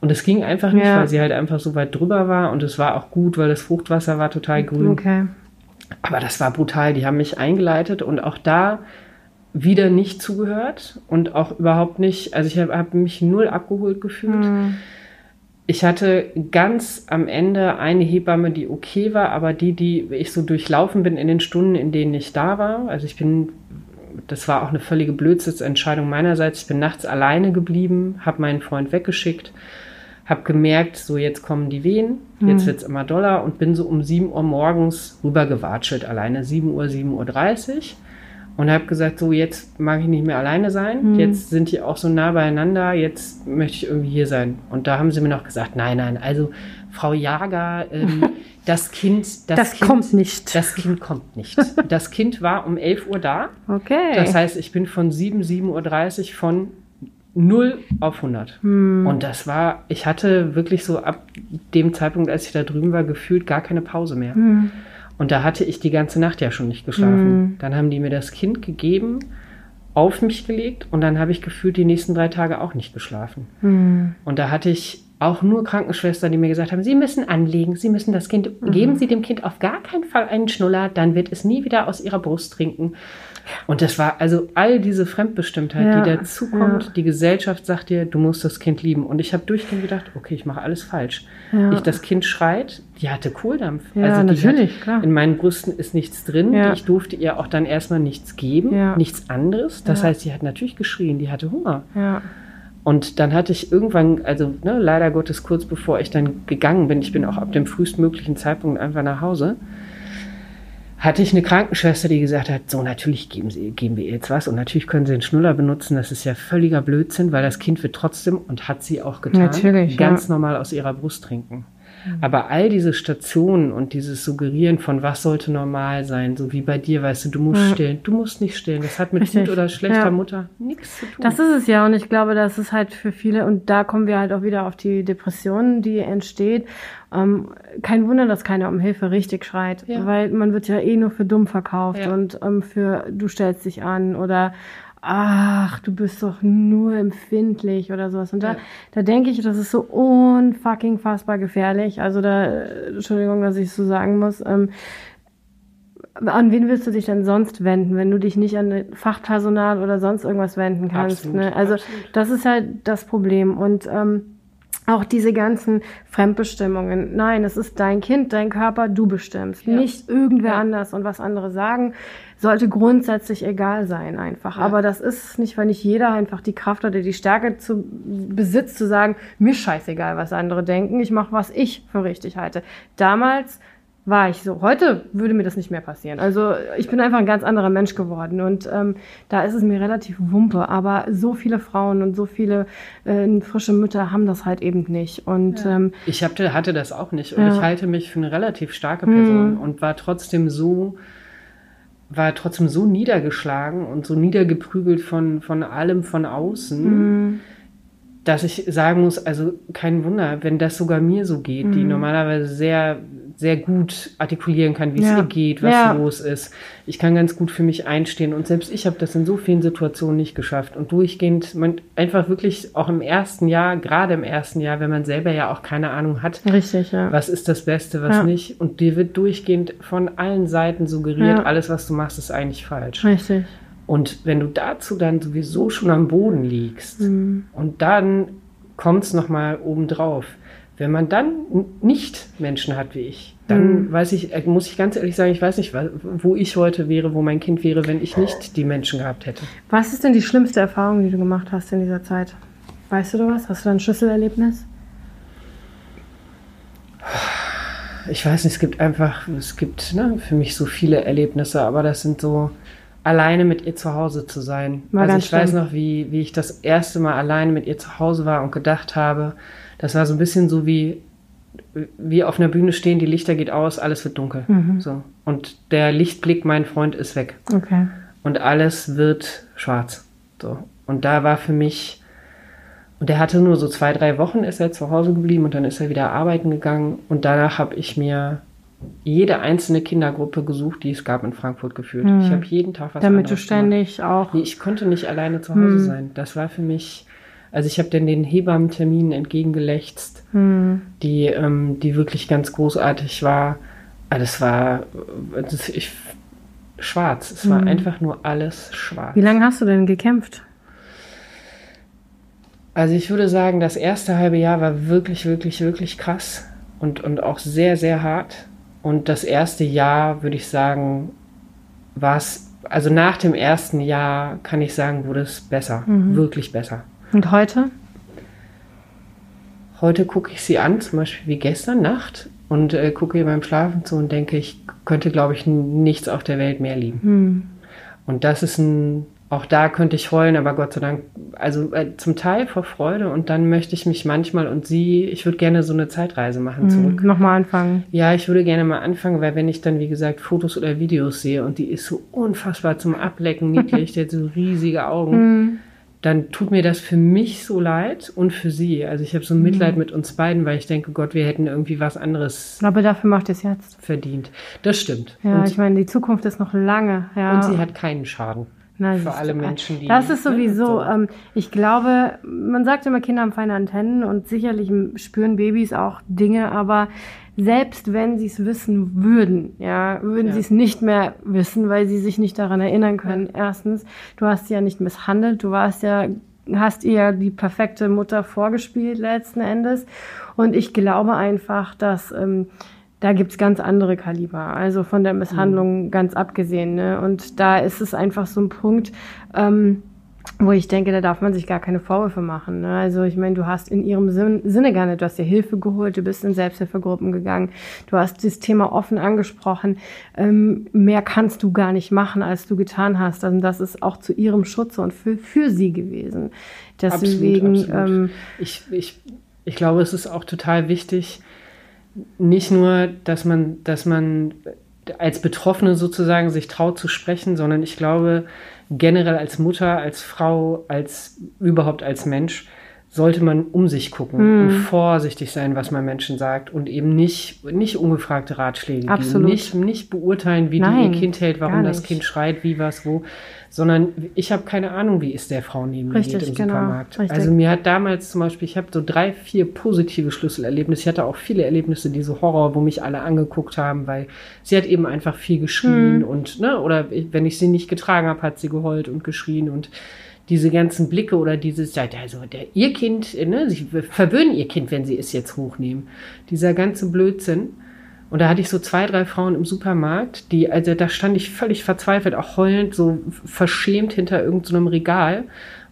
Speaker 2: Und es ging einfach nicht,
Speaker 1: Ja.
Speaker 2: weil sie halt einfach so weit drüber war und es war auch gut, weil das Fruchtwasser war total grün.
Speaker 1: Okay.
Speaker 2: Aber das war brutal. Die haben mich eingeleitet und auch da wieder nicht zugehört und auch überhaupt nicht, also ich habe hab mich null abgeholt gefühlt.
Speaker 1: Mhm.
Speaker 2: Ich hatte ganz am Ende eine Hebamme, die okay war, aber die, die ich so durchlaufen bin in den Stunden, in denen ich da war. Also ich bin, das war auch eine völlige Blödsinnsentscheidung meinerseits. Ich bin nachts alleine geblieben, habe meinen Freund weggeschickt, habe gemerkt, so jetzt kommen die Wehen, jetzt wird's immer doller und bin so um 7 Uhr morgens rübergewatschelt, alleine 7 Uhr, 7.30 Uhr. Und habe gesagt, so jetzt mag ich nicht mehr alleine sein. Jetzt sind die auch so nah beieinander. Jetzt möchte ich irgendwie hier sein. Und da haben sie mir noch gesagt, nein, nein, also Frau Jager, ähm, das Kind, das,
Speaker 1: Das
Speaker 2: kind,
Speaker 1: kommt nicht.
Speaker 2: Das Kind kommt nicht. Das Kind war um 11 Uhr da.
Speaker 1: Okay.
Speaker 2: Das heißt, ich bin von 7, 7.30 Uhr von 0 auf 100. Und das war, ich hatte wirklich so ab dem Zeitpunkt, als ich da drüben war, gefühlt gar keine Pause mehr. Und da hatte ich die ganze Nacht ja schon nicht geschlafen. Dann haben die mir das Kind gegeben, auf mich gelegt und dann habe ich gefühlt die nächsten drei Tage auch nicht geschlafen. Und da hatte ich auch nur Krankenschwestern, die mir gesagt haben, Sie müssen anlegen, Sie müssen das Kind, geben Sie dem Kind auf gar keinen Fall einen Schnuller, dann wird es nie wieder aus Ihrer Brust trinken. Und das war also all diese Fremdbestimmtheit,
Speaker 1: Ja,
Speaker 2: die dazukommt.
Speaker 1: ja.
Speaker 2: Die Gesellschaft sagt dir, du musst das Kind lieben. Und ich habe durchgehend gedacht, okay, ich mache alles falsch.
Speaker 1: Ja.
Speaker 2: Ich, das Kind schreit, die hatte Kohldampf.
Speaker 1: Ja,
Speaker 2: also
Speaker 1: natürlich,
Speaker 2: hat,
Speaker 1: klar.
Speaker 2: In meinen Brüsten ist nichts drin. Ich durfte ihr auch dann erstmal nichts geben, nichts anderes. Das heißt, sie hat natürlich geschrien, die hatte Hunger.
Speaker 1: ja.
Speaker 2: Und dann hatte ich irgendwann, also ne, leider Gottes kurz bevor ich dann gegangen bin, ich bin auch ab dem frühestmöglichen Zeitpunkt einfach nach Hause, hatte ich eine Krankenschwester, die gesagt hat, so natürlich geben, Sie, geben wir ihr jetzt was und natürlich können Sie den Schnuller benutzen, das ist ja völliger Blödsinn, weil das Kind wird trotzdem, und hat sie auch getan,
Speaker 1: Natürlich,
Speaker 2: ganz
Speaker 1: ja.
Speaker 2: normal aus ihrer Brust trinken. Aber all diese Stationen und dieses Suggerieren von was sollte normal sein, so wie bei dir, weißt du, du musst stillen, du musst nicht stillen, das hat mit
Speaker 1: Richtig,
Speaker 2: gut oder schlechter
Speaker 1: ja.
Speaker 2: Mutter nichts zu tun.
Speaker 1: Das ist es ja und ich glaube, das ist halt für viele und da kommen wir halt auch wieder auf die Depression, die entsteht. Ähm, kein Wunder, dass keiner um Hilfe richtig schreit,
Speaker 2: Ja.
Speaker 1: weil man wird ja eh nur für dumm verkauft
Speaker 2: Ja.
Speaker 1: und ähm, für du stellst dich an oder ach, du bist doch nur empfindlich oder sowas. Und da,
Speaker 2: Ja.
Speaker 1: da denke ich, das ist so unfucking fassbar gefährlich. Also da, Entschuldigung, dass ich es so sagen muss. Ähm, an wen willst du dich denn sonst wenden, wenn du dich nicht an Fachpersonal oder sonst irgendwas wenden kannst?
Speaker 2: Absolut,
Speaker 1: ne? Also
Speaker 2: absolut.
Speaker 1: das ist halt das Problem. Und ähm, auch diese ganzen Fremdbestimmungen. Nein, es ist dein Kind, dein Körper, du bestimmst.
Speaker 2: Ja.
Speaker 1: Nicht irgendwer
Speaker 2: Ja.
Speaker 1: anders. Und was andere sagen, sollte grundsätzlich egal sein einfach.
Speaker 2: Ja.
Speaker 1: Aber das ist nicht, weil nicht jeder einfach die Kraft oder die Stärke zu besitzt, zu sagen, mir scheißegal, was andere denken, ich mache, was ich für richtig halte. Damals war ich so. Heute würde mir das nicht mehr passieren. Also ich bin einfach ein ganz anderer Mensch geworden und ähm, da ist es mir relativ wumpe. Aber so viele Frauen und so viele äh, frische Mütter haben das halt eben nicht. Und ähm,
Speaker 2: Ich hatte, hatte das auch nicht und
Speaker 1: Ja.
Speaker 2: ich halte mich für eine relativ starke Person
Speaker 1: Mhm.
Speaker 2: und war trotzdem so war trotzdem so niedergeschlagen und so niedergeprügelt von, von allem von außen,
Speaker 1: Mhm.
Speaker 2: Dass ich sagen muss, also kein Wunder, wenn das sogar mir so geht,
Speaker 1: Mhm.
Speaker 2: die normalerweise sehr, sehr gut artikulieren kann, wie es
Speaker 1: Ja.
Speaker 2: ihr geht, was
Speaker 1: Ja.
Speaker 2: los ist. Ich kann ganz gut für mich einstehen und selbst ich habe das in so vielen Situationen nicht geschafft und durchgehend, man einfach wirklich auch im ersten Jahr, gerade im ersten Jahr, wenn man selber ja auch keine Ahnung hat,
Speaker 1: richtig, ja.
Speaker 2: was ist das Beste, was nicht. Und dir wird durchgehend von allen Seiten suggeriert, alles, was du machst, ist eigentlich falsch.
Speaker 1: Richtig.
Speaker 2: Und wenn du dazu dann sowieso schon am Boden liegst
Speaker 1: Mhm.
Speaker 2: und dann kommt es nochmal obendrauf. Wenn man dann nicht Menschen hat wie ich, dann
Speaker 1: Mhm.
Speaker 2: weiß ich, äh, muss ich ganz ehrlich sagen, ich weiß nicht, wo ich heute wäre, wo mein Kind wäre, wenn ich nicht die Menschen gehabt hätte.
Speaker 1: Was ist denn die schlimmste Erfahrung, die du gemacht hast in dieser Zeit? Weißt du da was? Hast du da ein Schlüsselerlebnis?
Speaker 2: ich weiß nicht, es gibt einfach, es gibt ne, für mich so viele Erlebnisse, aber das sind so alleine mit ihr zu Hause zu sein.
Speaker 1: War
Speaker 2: also ich weiß
Speaker 1: schlimm.
Speaker 2: noch, wie, wie ich das erste Mal alleine mit ihr zu Hause war und gedacht habe, das war so ein bisschen so wie wie auf einer Bühne stehen, die Lichter geht aus, alles wird dunkel.
Speaker 1: Mhm.
Speaker 2: So. Und der Lichtblick, mein Freund, ist weg.
Speaker 1: Okay.
Speaker 2: Und alles wird schwarz. So. Und da war für mich, und der hatte nur so zwei, drei Wochen, ist er zu Hause geblieben und dann ist er wieder arbeiten gegangen. Und danach habe ich mir jede einzelne Kindergruppe gesucht, die es gab in Frankfurt geführt. Hm. Ich habe jeden Tag
Speaker 1: was Damit du ständig gemacht. auch.
Speaker 2: Nee, ich konnte nicht alleine zu Hause hm. sein. Das war für mich. Also ich habe dann den Hebammenterminen entgegengelächzt, hm. die, ähm, die wirklich ganz großartig war. Das war, das, ich, schwarz. Es war hm. einfach nur alles schwarz.
Speaker 1: Wie lange hast du denn gekämpft?
Speaker 2: Also ich würde sagen, das erste halbe Jahr war wirklich, wirklich, wirklich krass und, und auch sehr, sehr hart. Und das erste Jahr, würde ich sagen, war es, also nach dem ersten Jahr kann ich sagen, wurde es besser, mhm. wirklich besser.
Speaker 1: Und heute?
Speaker 2: Heute gucke ich sie an, zum Beispiel wie gestern Nacht, und äh, gucke ihr beim Schlafen zu und denke, ich könnte, glaube ich, nichts auf der Welt mehr lieben. Mhm. Und das ist ein auch da könnte ich heulen, aber Gott sei Dank, also äh, zum Teil vor Freude und dann möchte ich mich manchmal und sie, ich würde gerne so eine Zeitreise machen zurück.
Speaker 1: Mhm, Nochmal anfangen.
Speaker 2: Ja, ich würde gerne mal anfangen, weil wenn ich dann, wie gesagt, Fotos oder Videos sehe und die ist so unfassbar zum Ablecken niedlich, die hat so riesige Augen, mhm. dann tut mir das für mich so leid und für sie. Also ich habe so ein Mitleid mhm. mit uns beiden, weil ich denke, Gott, wir hätten irgendwie was anderes.
Speaker 1: Aber dafür macht es jetzt.
Speaker 2: Verdient. Das stimmt.
Speaker 1: Ja, und ich meine, die Zukunft ist noch lange. Ja.
Speaker 2: Und sie hat keinen Schaden. Na, für alle Menschen, die.
Speaker 1: Das ist sowieso, so. ähm, ich glaube, man sagt immer, Kinder haben feine Antennen und sicherlich spüren Babys auch Dinge, aber selbst wenn sie es wissen würden, ja, würden ja. sie es nicht mehr wissen, weil sie sich nicht daran erinnern können. Ja. Erstens, du hast sie ja nicht misshandelt, du warst ja hast ihr ja die perfekte Mutter vorgespielt letzten Endes. Und ich glaube einfach, dass ähm, da gibt's ganz andere Kaliber, also von der Misshandlung mhm. ganz abgesehen. Ne? Und da ist es einfach so ein Punkt, ähm, wo ich denke, da darf man sich gar keine Vorwürfe machen. Ne? Also ich meine, du hast in ihrem Sinn, Sinne gar nicht, du hast dir Hilfe geholt, du bist in Selbsthilfegruppen gegangen, du hast das Thema offen angesprochen. Ähm, mehr kannst du gar nicht machen, als du getan hast. Also das ist auch zu ihrem Schutze und für, für sie gewesen. Deswegen, absolut, absolut. Ähm,
Speaker 2: ich, ich, ich glaube, es ist auch total wichtig, nicht nur, dass man, dass man als Betroffene sozusagen sich traut zu sprechen, sondern ich glaube generell als Mutter, als Frau, als überhaupt als Mensch sollte man um sich gucken mm. und vorsichtig sein, was man Menschen sagt und eben nicht, nicht ungefragte Ratschläge
Speaker 1: Absolut.
Speaker 2: geben, nicht, nicht beurteilen, wie Nein, die ihr Kind hält, warum das Kind schreit, wie was, wo, sondern ich habe keine Ahnung, wie es der Frau neben mir geht im genau, Supermarkt. Richtig. Also mir hat damals zum Beispiel, ich habe so drei, vier positive Schlüsselerlebnisse. Ich hatte auch viele Erlebnisse, diese Horror, wo mich alle angeguckt haben, weil sie hat eben einfach viel geschrien mm. und, ne, oder wenn ich sie nicht getragen habe, hat sie geheult und geschrien und diese ganzen Blicke oder dieses, also der, ihr Kind, ne, sie verwöhnen ihr Kind, wenn sie es jetzt hochnehmen. Dieser ganze Blödsinn. Und da hatte ich so zwei, drei Frauen im Supermarkt, die, also da stand ich völlig verzweifelt, auch heulend, so verschämt hinter irgendeinem so Regal.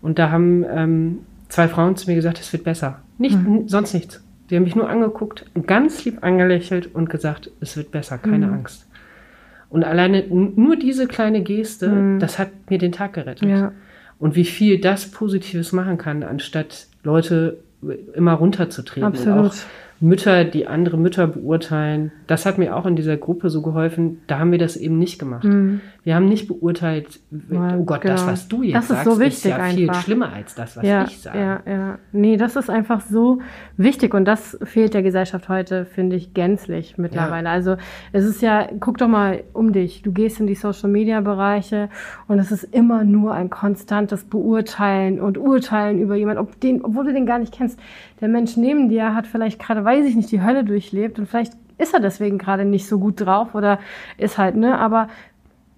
Speaker 2: Und da haben ähm, zwei Frauen zu mir gesagt, es wird besser. Nicht, mhm. sonst nichts. Die haben mich nur angeguckt, ganz lieb angelächelt und gesagt, es wird besser, keine mhm. Angst. Und alleine nur diese kleine Geste, mhm. das hat mir den Tag gerettet. Ja und wie viel das Positives machen kann, anstatt Leute immer runterzutreten.
Speaker 1: Absolut.
Speaker 2: Auch Mütter, die andere Mütter beurteilen. Das hat mir auch in dieser Gruppe so geholfen. Da haben wir das eben nicht gemacht. Mhm. Wir haben nicht beurteilt, oh Gott, genau. das, was du jetzt
Speaker 1: das ist sagst, so wichtig ist ja
Speaker 2: einfach. viel schlimmer als das, was
Speaker 1: ja,
Speaker 2: ich sage.
Speaker 1: Ja, ja. Nee, das ist einfach so wichtig und das fehlt der Gesellschaft heute, finde ich, gänzlich mittlerweile. Ja. Also es ist ja, guck doch mal um dich. Du gehst in die Social-Media-Bereiche und es ist immer nur ein konstantes Beurteilen und Urteilen über jemanden, ob den, obwohl du den gar nicht kennst. Der Mensch neben dir hat vielleicht gerade weiß ich nicht, die Hölle durchlebt und vielleicht ist er deswegen gerade nicht so gut drauf oder ist halt, ne, aber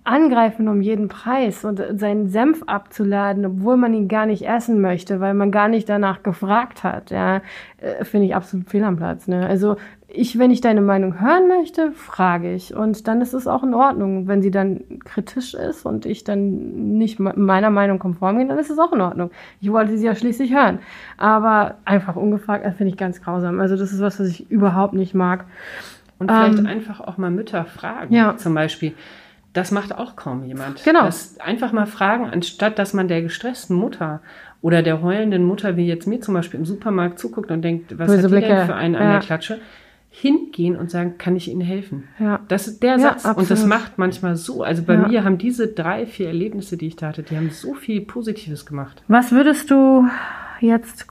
Speaker 1: angreifen um jeden Preis und seinen Senf abzuladen, obwohl man ihn gar nicht essen möchte, weil man gar nicht danach gefragt hat, ja, äh, finde ich absolut fehl am Platz, ne? Also ich, wenn ich deine Meinung hören möchte, frage ich. Und dann ist es auch in Ordnung. Wenn sie dann kritisch ist und ich dann nicht meiner Meinung konform gehe, dann ist es auch in Ordnung. Ich wollte sie ja schließlich hören. Aber einfach ungefragt, das finde ich ganz grausam. Also das ist was, was ich überhaupt nicht mag.
Speaker 2: Und vielleicht ähm, einfach auch mal Mütter fragen. Ja. Zum Beispiel. Das macht auch kaum jemand.
Speaker 1: Genau.
Speaker 2: Das einfach mal fragen, anstatt dass man der gestressten Mutter oder der heulenden Mutter, wie jetzt mir zum Beispiel im Supermarkt zuguckt und denkt, was Böse hat die Blicke. denn für einen ja. an der Klatsche? Hingehen und sagen, kann ich Ihnen helfen?
Speaker 1: Ja.
Speaker 2: Das ist der
Speaker 1: Ja,
Speaker 2: Satz. und das
Speaker 1: absolut.
Speaker 2: macht manchmal so. Also bei
Speaker 1: Ja.
Speaker 2: mir haben diese drei, vier Erlebnisse, die ich da hatte, die haben so viel Positives gemacht.
Speaker 1: Was würdest du jetzt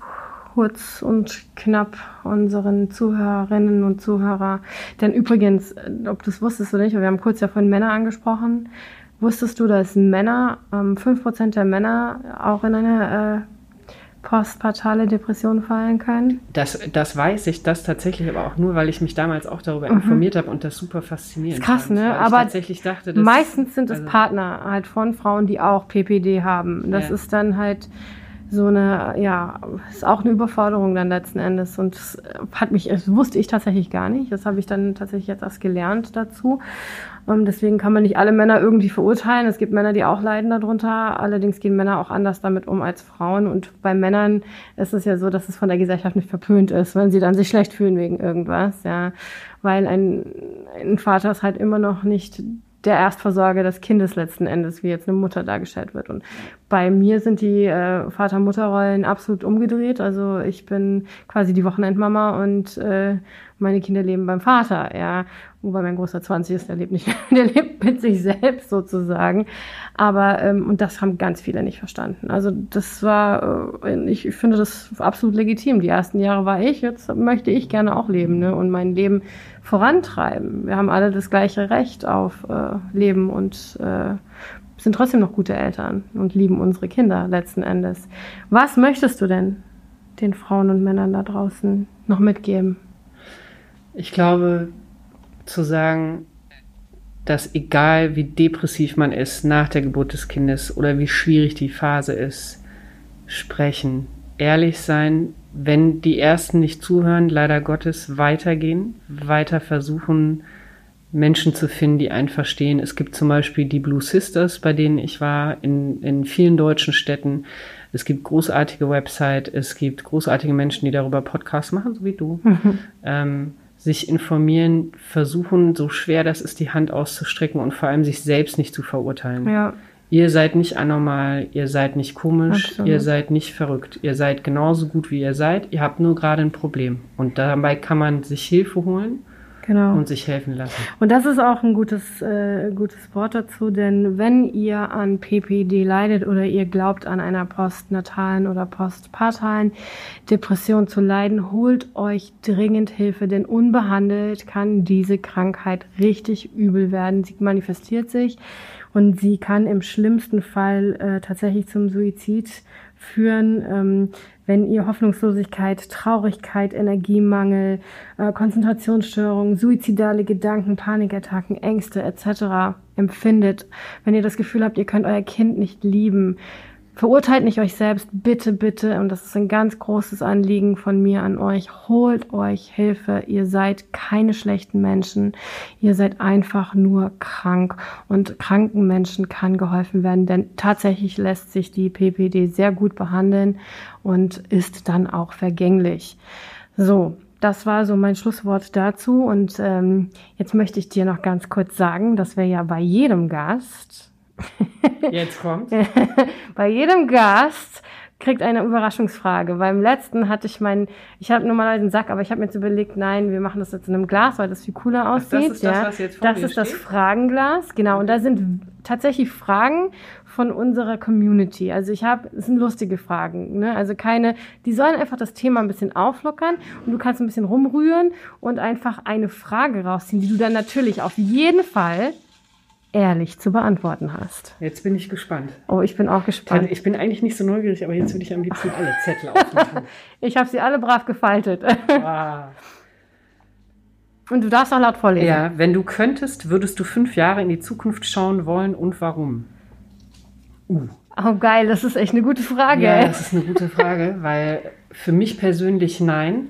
Speaker 1: kurz und knapp unseren Zuhörerinnen und Zuhörer, denn übrigens, ob du es wusstest oder nicht, wir haben kurz ja von Männern angesprochen, wusstest du, dass Männer, ähm, 5% der Männer auch in eine äh, postpartale Depression fallen können?
Speaker 2: Das, das weiß ich, das tatsächlich, aber auch nur, weil ich mich damals auch darüber informiert habe und das super faszinierend
Speaker 1: Mhm. Ist krass,
Speaker 2: fand,
Speaker 1: ne? Aber
Speaker 2: ich tatsächlich dachte, dass,
Speaker 1: Meistens sind es
Speaker 2: also-
Speaker 1: Partner halt von Frauen, die auch PPD haben. Das
Speaker 2: Ja.
Speaker 1: ist dann halt so eine, ja, ist auch eine Überforderung dann letzten Endes. Und das hat mich, das wusste ich tatsächlich gar nicht. Das habe ich dann tatsächlich jetzt erst gelernt dazu. Ähm, deswegen kann man nicht alle Männer irgendwie verurteilen. Es gibt Männer, die auch leiden darunter. Allerdings gehen Männer auch anders damit um als Frauen. Und bei Männern ist es ja so, dass es von der Gesellschaft nicht verpönt ist, wenn sie dann sich schlecht fühlen wegen irgendwas, ja. Weil ein, ein Vater ist halt immer noch nicht der Erstversorger des Kindes letzten Endes, wie jetzt eine Mutter dargestellt wird. Und bei mir sind die äh, Vater-Mutter-Rollen absolut umgedreht. Also ich bin quasi die Wochenendmama und äh, meine Kinder leben beim Vater, ja. Wobei mein großer 20 ist, der lebt nicht, der lebt mit sich selbst sozusagen. Aber, ähm, und das haben ganz viele nicht verstanden. Also das war, äh, ich, ich finde das absolut legitim. Die ersten Jahre war ich, jetzt möchte ich gerne auch leben, ne? Und mein Leben vorantreiben. Wir haben alle das gleiche Recht auf äh, Leben und äh, sind trotzdem noch gute Eltern und lieben unsere Kinder letzten Endes. Was möchtest du denn den Frauen und Männern da draußen noch mitgeben?
Speaker 2: Ich glaube, zu sagen, dass egal wie depressiv man ist nach der Geburt des Kindes oder wie schwierig die Phase ist, sprechen, ehrlich sein, wenn die Ersten nicht zuhören, leider Gottes weitergehen, weiter versuchen, Menschen zu finden, die einen verstehen. Es gibt zum Beispiel die Blue Sisters, bei denen ich war, in, in vielen deutschen Städten. Es gibt großartige Website, es gibt großartige Menschen, die darüber Podcasts machen, so wie du. Ähm, sich informieren, versuchen, so schwer das ist, die Hand auszustrecken und vor allem sich selbst nicht zu verurteilen.
Speaker 1: Ja,
Speaker 2: Ihr seid nicht anormal, ihr seid nicht komisch,
Speaker 1: Absolut.
Speaker 2: ihr seid nicht verrückt. Ihr seid genauso gut, wie ihr seid. Ihr habt nur gerade ein Problem. Und dabei kann man sich Hilfe holen
Speaker 1: genau.
Speaker 2: und sich helfen lassen.
Speaker 1: Und das ist auch ein gutes, äh, gutes Wort dazu, denn wenn ihr an PPD leidet oder ihr glaubt an einer postnatalen oder postpartalen Depression zu leiden, holt euch dringend Hilfe, denn unbehandelt kann diese Krankheit richtig übel werden. Sie manifestiert sich und sie kann im schlimmsten Fall äh, tatsächlich zum Suizid führen, ähm, wenn ihr Hoffnungslosigkeit, Traurigkeit, Energiemangel, äh, Konzentrationsstörungen, suizidale Gedanken, Panikattacken, Ängste etc. empfindet, wenn ihr das Gefühl habt, ihr könnt euer Kind nicht lieben, verurteilt nicht euch selbst, bitte, bitte, und das ist ein ganz großes Anliegen von mir an euch, holt euch Hilfe, ihr seid keine schlechten Menschen, ihr seid einfach nur krank. Und kranken Menschen kann geholfen werden, denn tatsächlich lässt sich die PPD sehr gut behandeln und ist dann auch vergänglich. So, das war so mein Schlusswort dazu. Und ähm, jetzt möchte ich dir noch ganz kurz sagen, dass wir ja bei jedem Gast
Speaker 2: Jetzt kommt.
Speaker 1: bei jedem Gast kriegt eine Überraschungsfrage. Beim letzten hatte ich meinen, ich habe normalerweise einen Sack, aber ich habe mir jetzt überlegt, nein, wir machen das jetzt in einem Glas, weil das viel cooler
Speaker 2: das
Speaker 1: aussieht.
Speaker 2: ist das,
Speaker 1: ja.
Speaker 2: was jetzt vor
Speaker 1: das ist das
Speaker 2: steht?
Speaker 1: Fragenglas, genau. Und da sind tatsächlich Fragen von unserer Community. Also ich habe, es sind lustige Fragen, ne? Also keine, die sollen einfach das Thema ein bisschen auflockern und du kannst ein bisschen rumrühren und einfach eine Frage rausziehen, die du dann natürlich auf jeden Fall ehrlich zu beantworten hast.
Speaker 2: Jetzt bin ich gespannt.
Speaker 1: Oh, ich bin auch gespannt.
Speaker 2: Ich bin eigentlich nicht so neugierig, aber jetzt würde ich am liebsten alle Zettel aufmachen.
Speaker 1: Ich habe sie alle brav gefaltet.
Speaker 2: Ah.
Speaker 1: Und du darfst auch laut vorlesen.
Speaker 2: Ja, wenn du könntest, würdest du fünf Jahre in die Zukunft schauen wollen und warum? Uh.
Speaker 1: Oh, geil, das ist echt eine gute Frage.
Speaker 2: Ja, das ist eine gute Frage, weil für mich persönlich nein.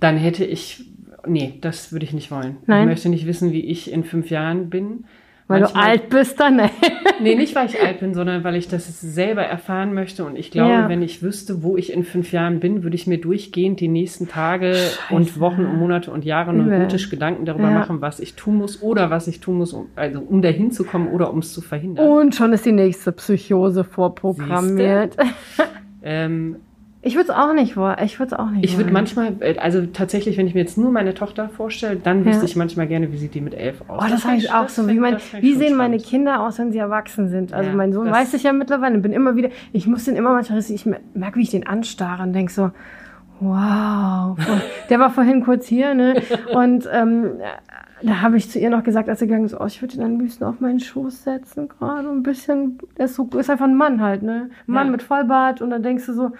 Speaker 2: Dann hätte ich. Nee, das würde ich nicht wollen.
Speaker 1: Nein?
Speaker 2: Ich möchte nicht wissen, wie ich in fünf Jahren bin.
Speaker 1: Weil
Speaker 2: Manchmal-
Speaker 1: du alt bist dann. Ne?
Speaker 2: Nee, nicht weil ich alt bin, sondern weil ich das selber erfahren möchte. Und ich glaube,
Speaker 1: Ja.
Speaker 2: wenn ich wüsste, wo ich in fünf Jahren bin, würde ich mir durchgehend die nächsten Tage und Wochen und Monate und Jahre neurotisch Gedanken darüber
Speaker 1: Ja.
Speaker 2: machen, was ich tun muss oder was ich tun muss, um, also um dahin zu kommen oder um es zu verhindern.
Speaker 1: Und schon ist die nächste Psychose vorprogrammiert.
Speaker 2: Ähm,
Speaker 1: Ich würde es auch nicht wollen. Ich würde es auch nicht
Speaker 2: Ich würde manchmal, äh, also tatsächlich, wenn ich mir jetzt nur meine Tochter vorstelle, dann
Speaker 1: Ja.
Speaker 2: wüsste ich manchmal gerne, wie sieht die mit elf aus.
Speaker 1: Oh, das habe ich auch so. Wie, mein,
Speaker 2: das
Speaker 1: wie sehen meine
Speaker 2: spannend.
Speaker 1: Kinder aus, wenn sie erwachsen sind? Also
Speaker 2: Ja,
Speaker 1: mein Sohn
Speaker 2: das-
Speaker 1: weiß ich ja mittlerweile, bin immer wieder, ich muss den immer manchmal, ich merke, wie ich den anstarre und denke so, wow. Der war vorhin kurz hier, ne? Und ähm, da habe ich zu ihr noch gesagt, als sie gegangen ist, oh, ich würde ihn am liebsten auf meinen Schoß setzen, gerade ein bisschen, er ist, so, ist einfach ein Mann halt, ne? Ein Mann
Speaker 2: Ja.
Speaker 1: mit Vollbart und dann denkst du so,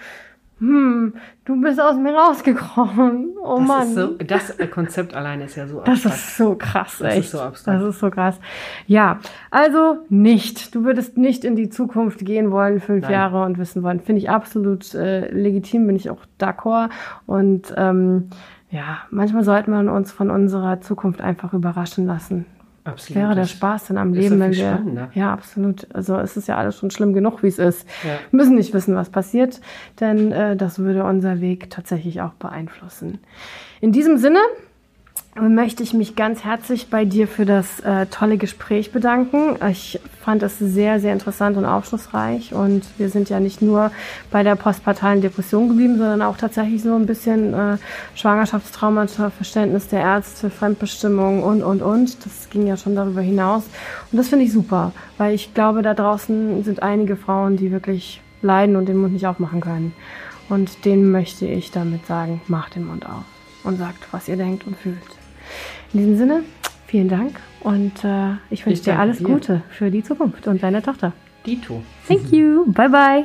Speaker 1: hm, du bist aus mir rausgekrochen. Oh
Speaker 2: Das,
Speaker 1: Mann.
Speaker 2: ist so, das Konzept alleine ist ja so
Speaker 1: Das
Speaker 2: abstrakt.
Speaker 1: ist so krass,
Speaker 2: Das
Speaker 1: echt.
Speaker 2: ist so abstrakt.
Speaker 1: Das ist so krass. Ja, also nicht. Du würdest nicht in die Zukunft gehen wollen, fünf
Speaker 2: Nein.
Speaker 1: Jahre und wissen wollen. Finde ich absolut äh, legitim, bin ich auch d'accord. Und ähm, ja, manchmal sollten wir uns von unserer Zukunft einfach überraschen lassen.
Speaker 2: Absolut.
Speaker 1: Wäre der Spaß dann am
Speaker 2: ist
Speaker 1: Leben, wenn wir.
Speaker 2: spannender.
Speaker 1: Ja, absolut. Also es ist ja alles schon schlimm genug, wie es ist.
Speaker 2: Ja.
Speaker 1: Wir müssen nicht wissen, was passiert, denn äh, das würde unser Weg tatsächlich auch beeinflussen. In diesem Sinne möchte ich mich ganz herzlich bei dir für das äh, tolle Gespräch bedanken. Ich fand es sehr, sehr interessant und aufschlussreich und wir sind ja nicht nur bei der postpartalen Depression geblieben, sondern auch tatsächlich so ein bisschen äh, Schwangerschaftstraumata, Verständnis der Ärzte, Fremdbestimmung und, und, und. Das ging ja schon darüber hinaus und das finde ich super, weil ich glaube, da draußen sind einige Frauen, die wirklich leiden und den Mund nicht aufmachen können. Und denen möchte ich damit sagen, macht den Mund auf und sagt, was ihr denkt und fühlt. In diesem Sinne, vielen Dank und äh, ich wünsche dir alles
Speaker 2: dir.
Speaker 1: Gute für die Zukunft und deine Tochter.
Speaker 2: Dito.
Speaker 1: Thank you. Bye bye.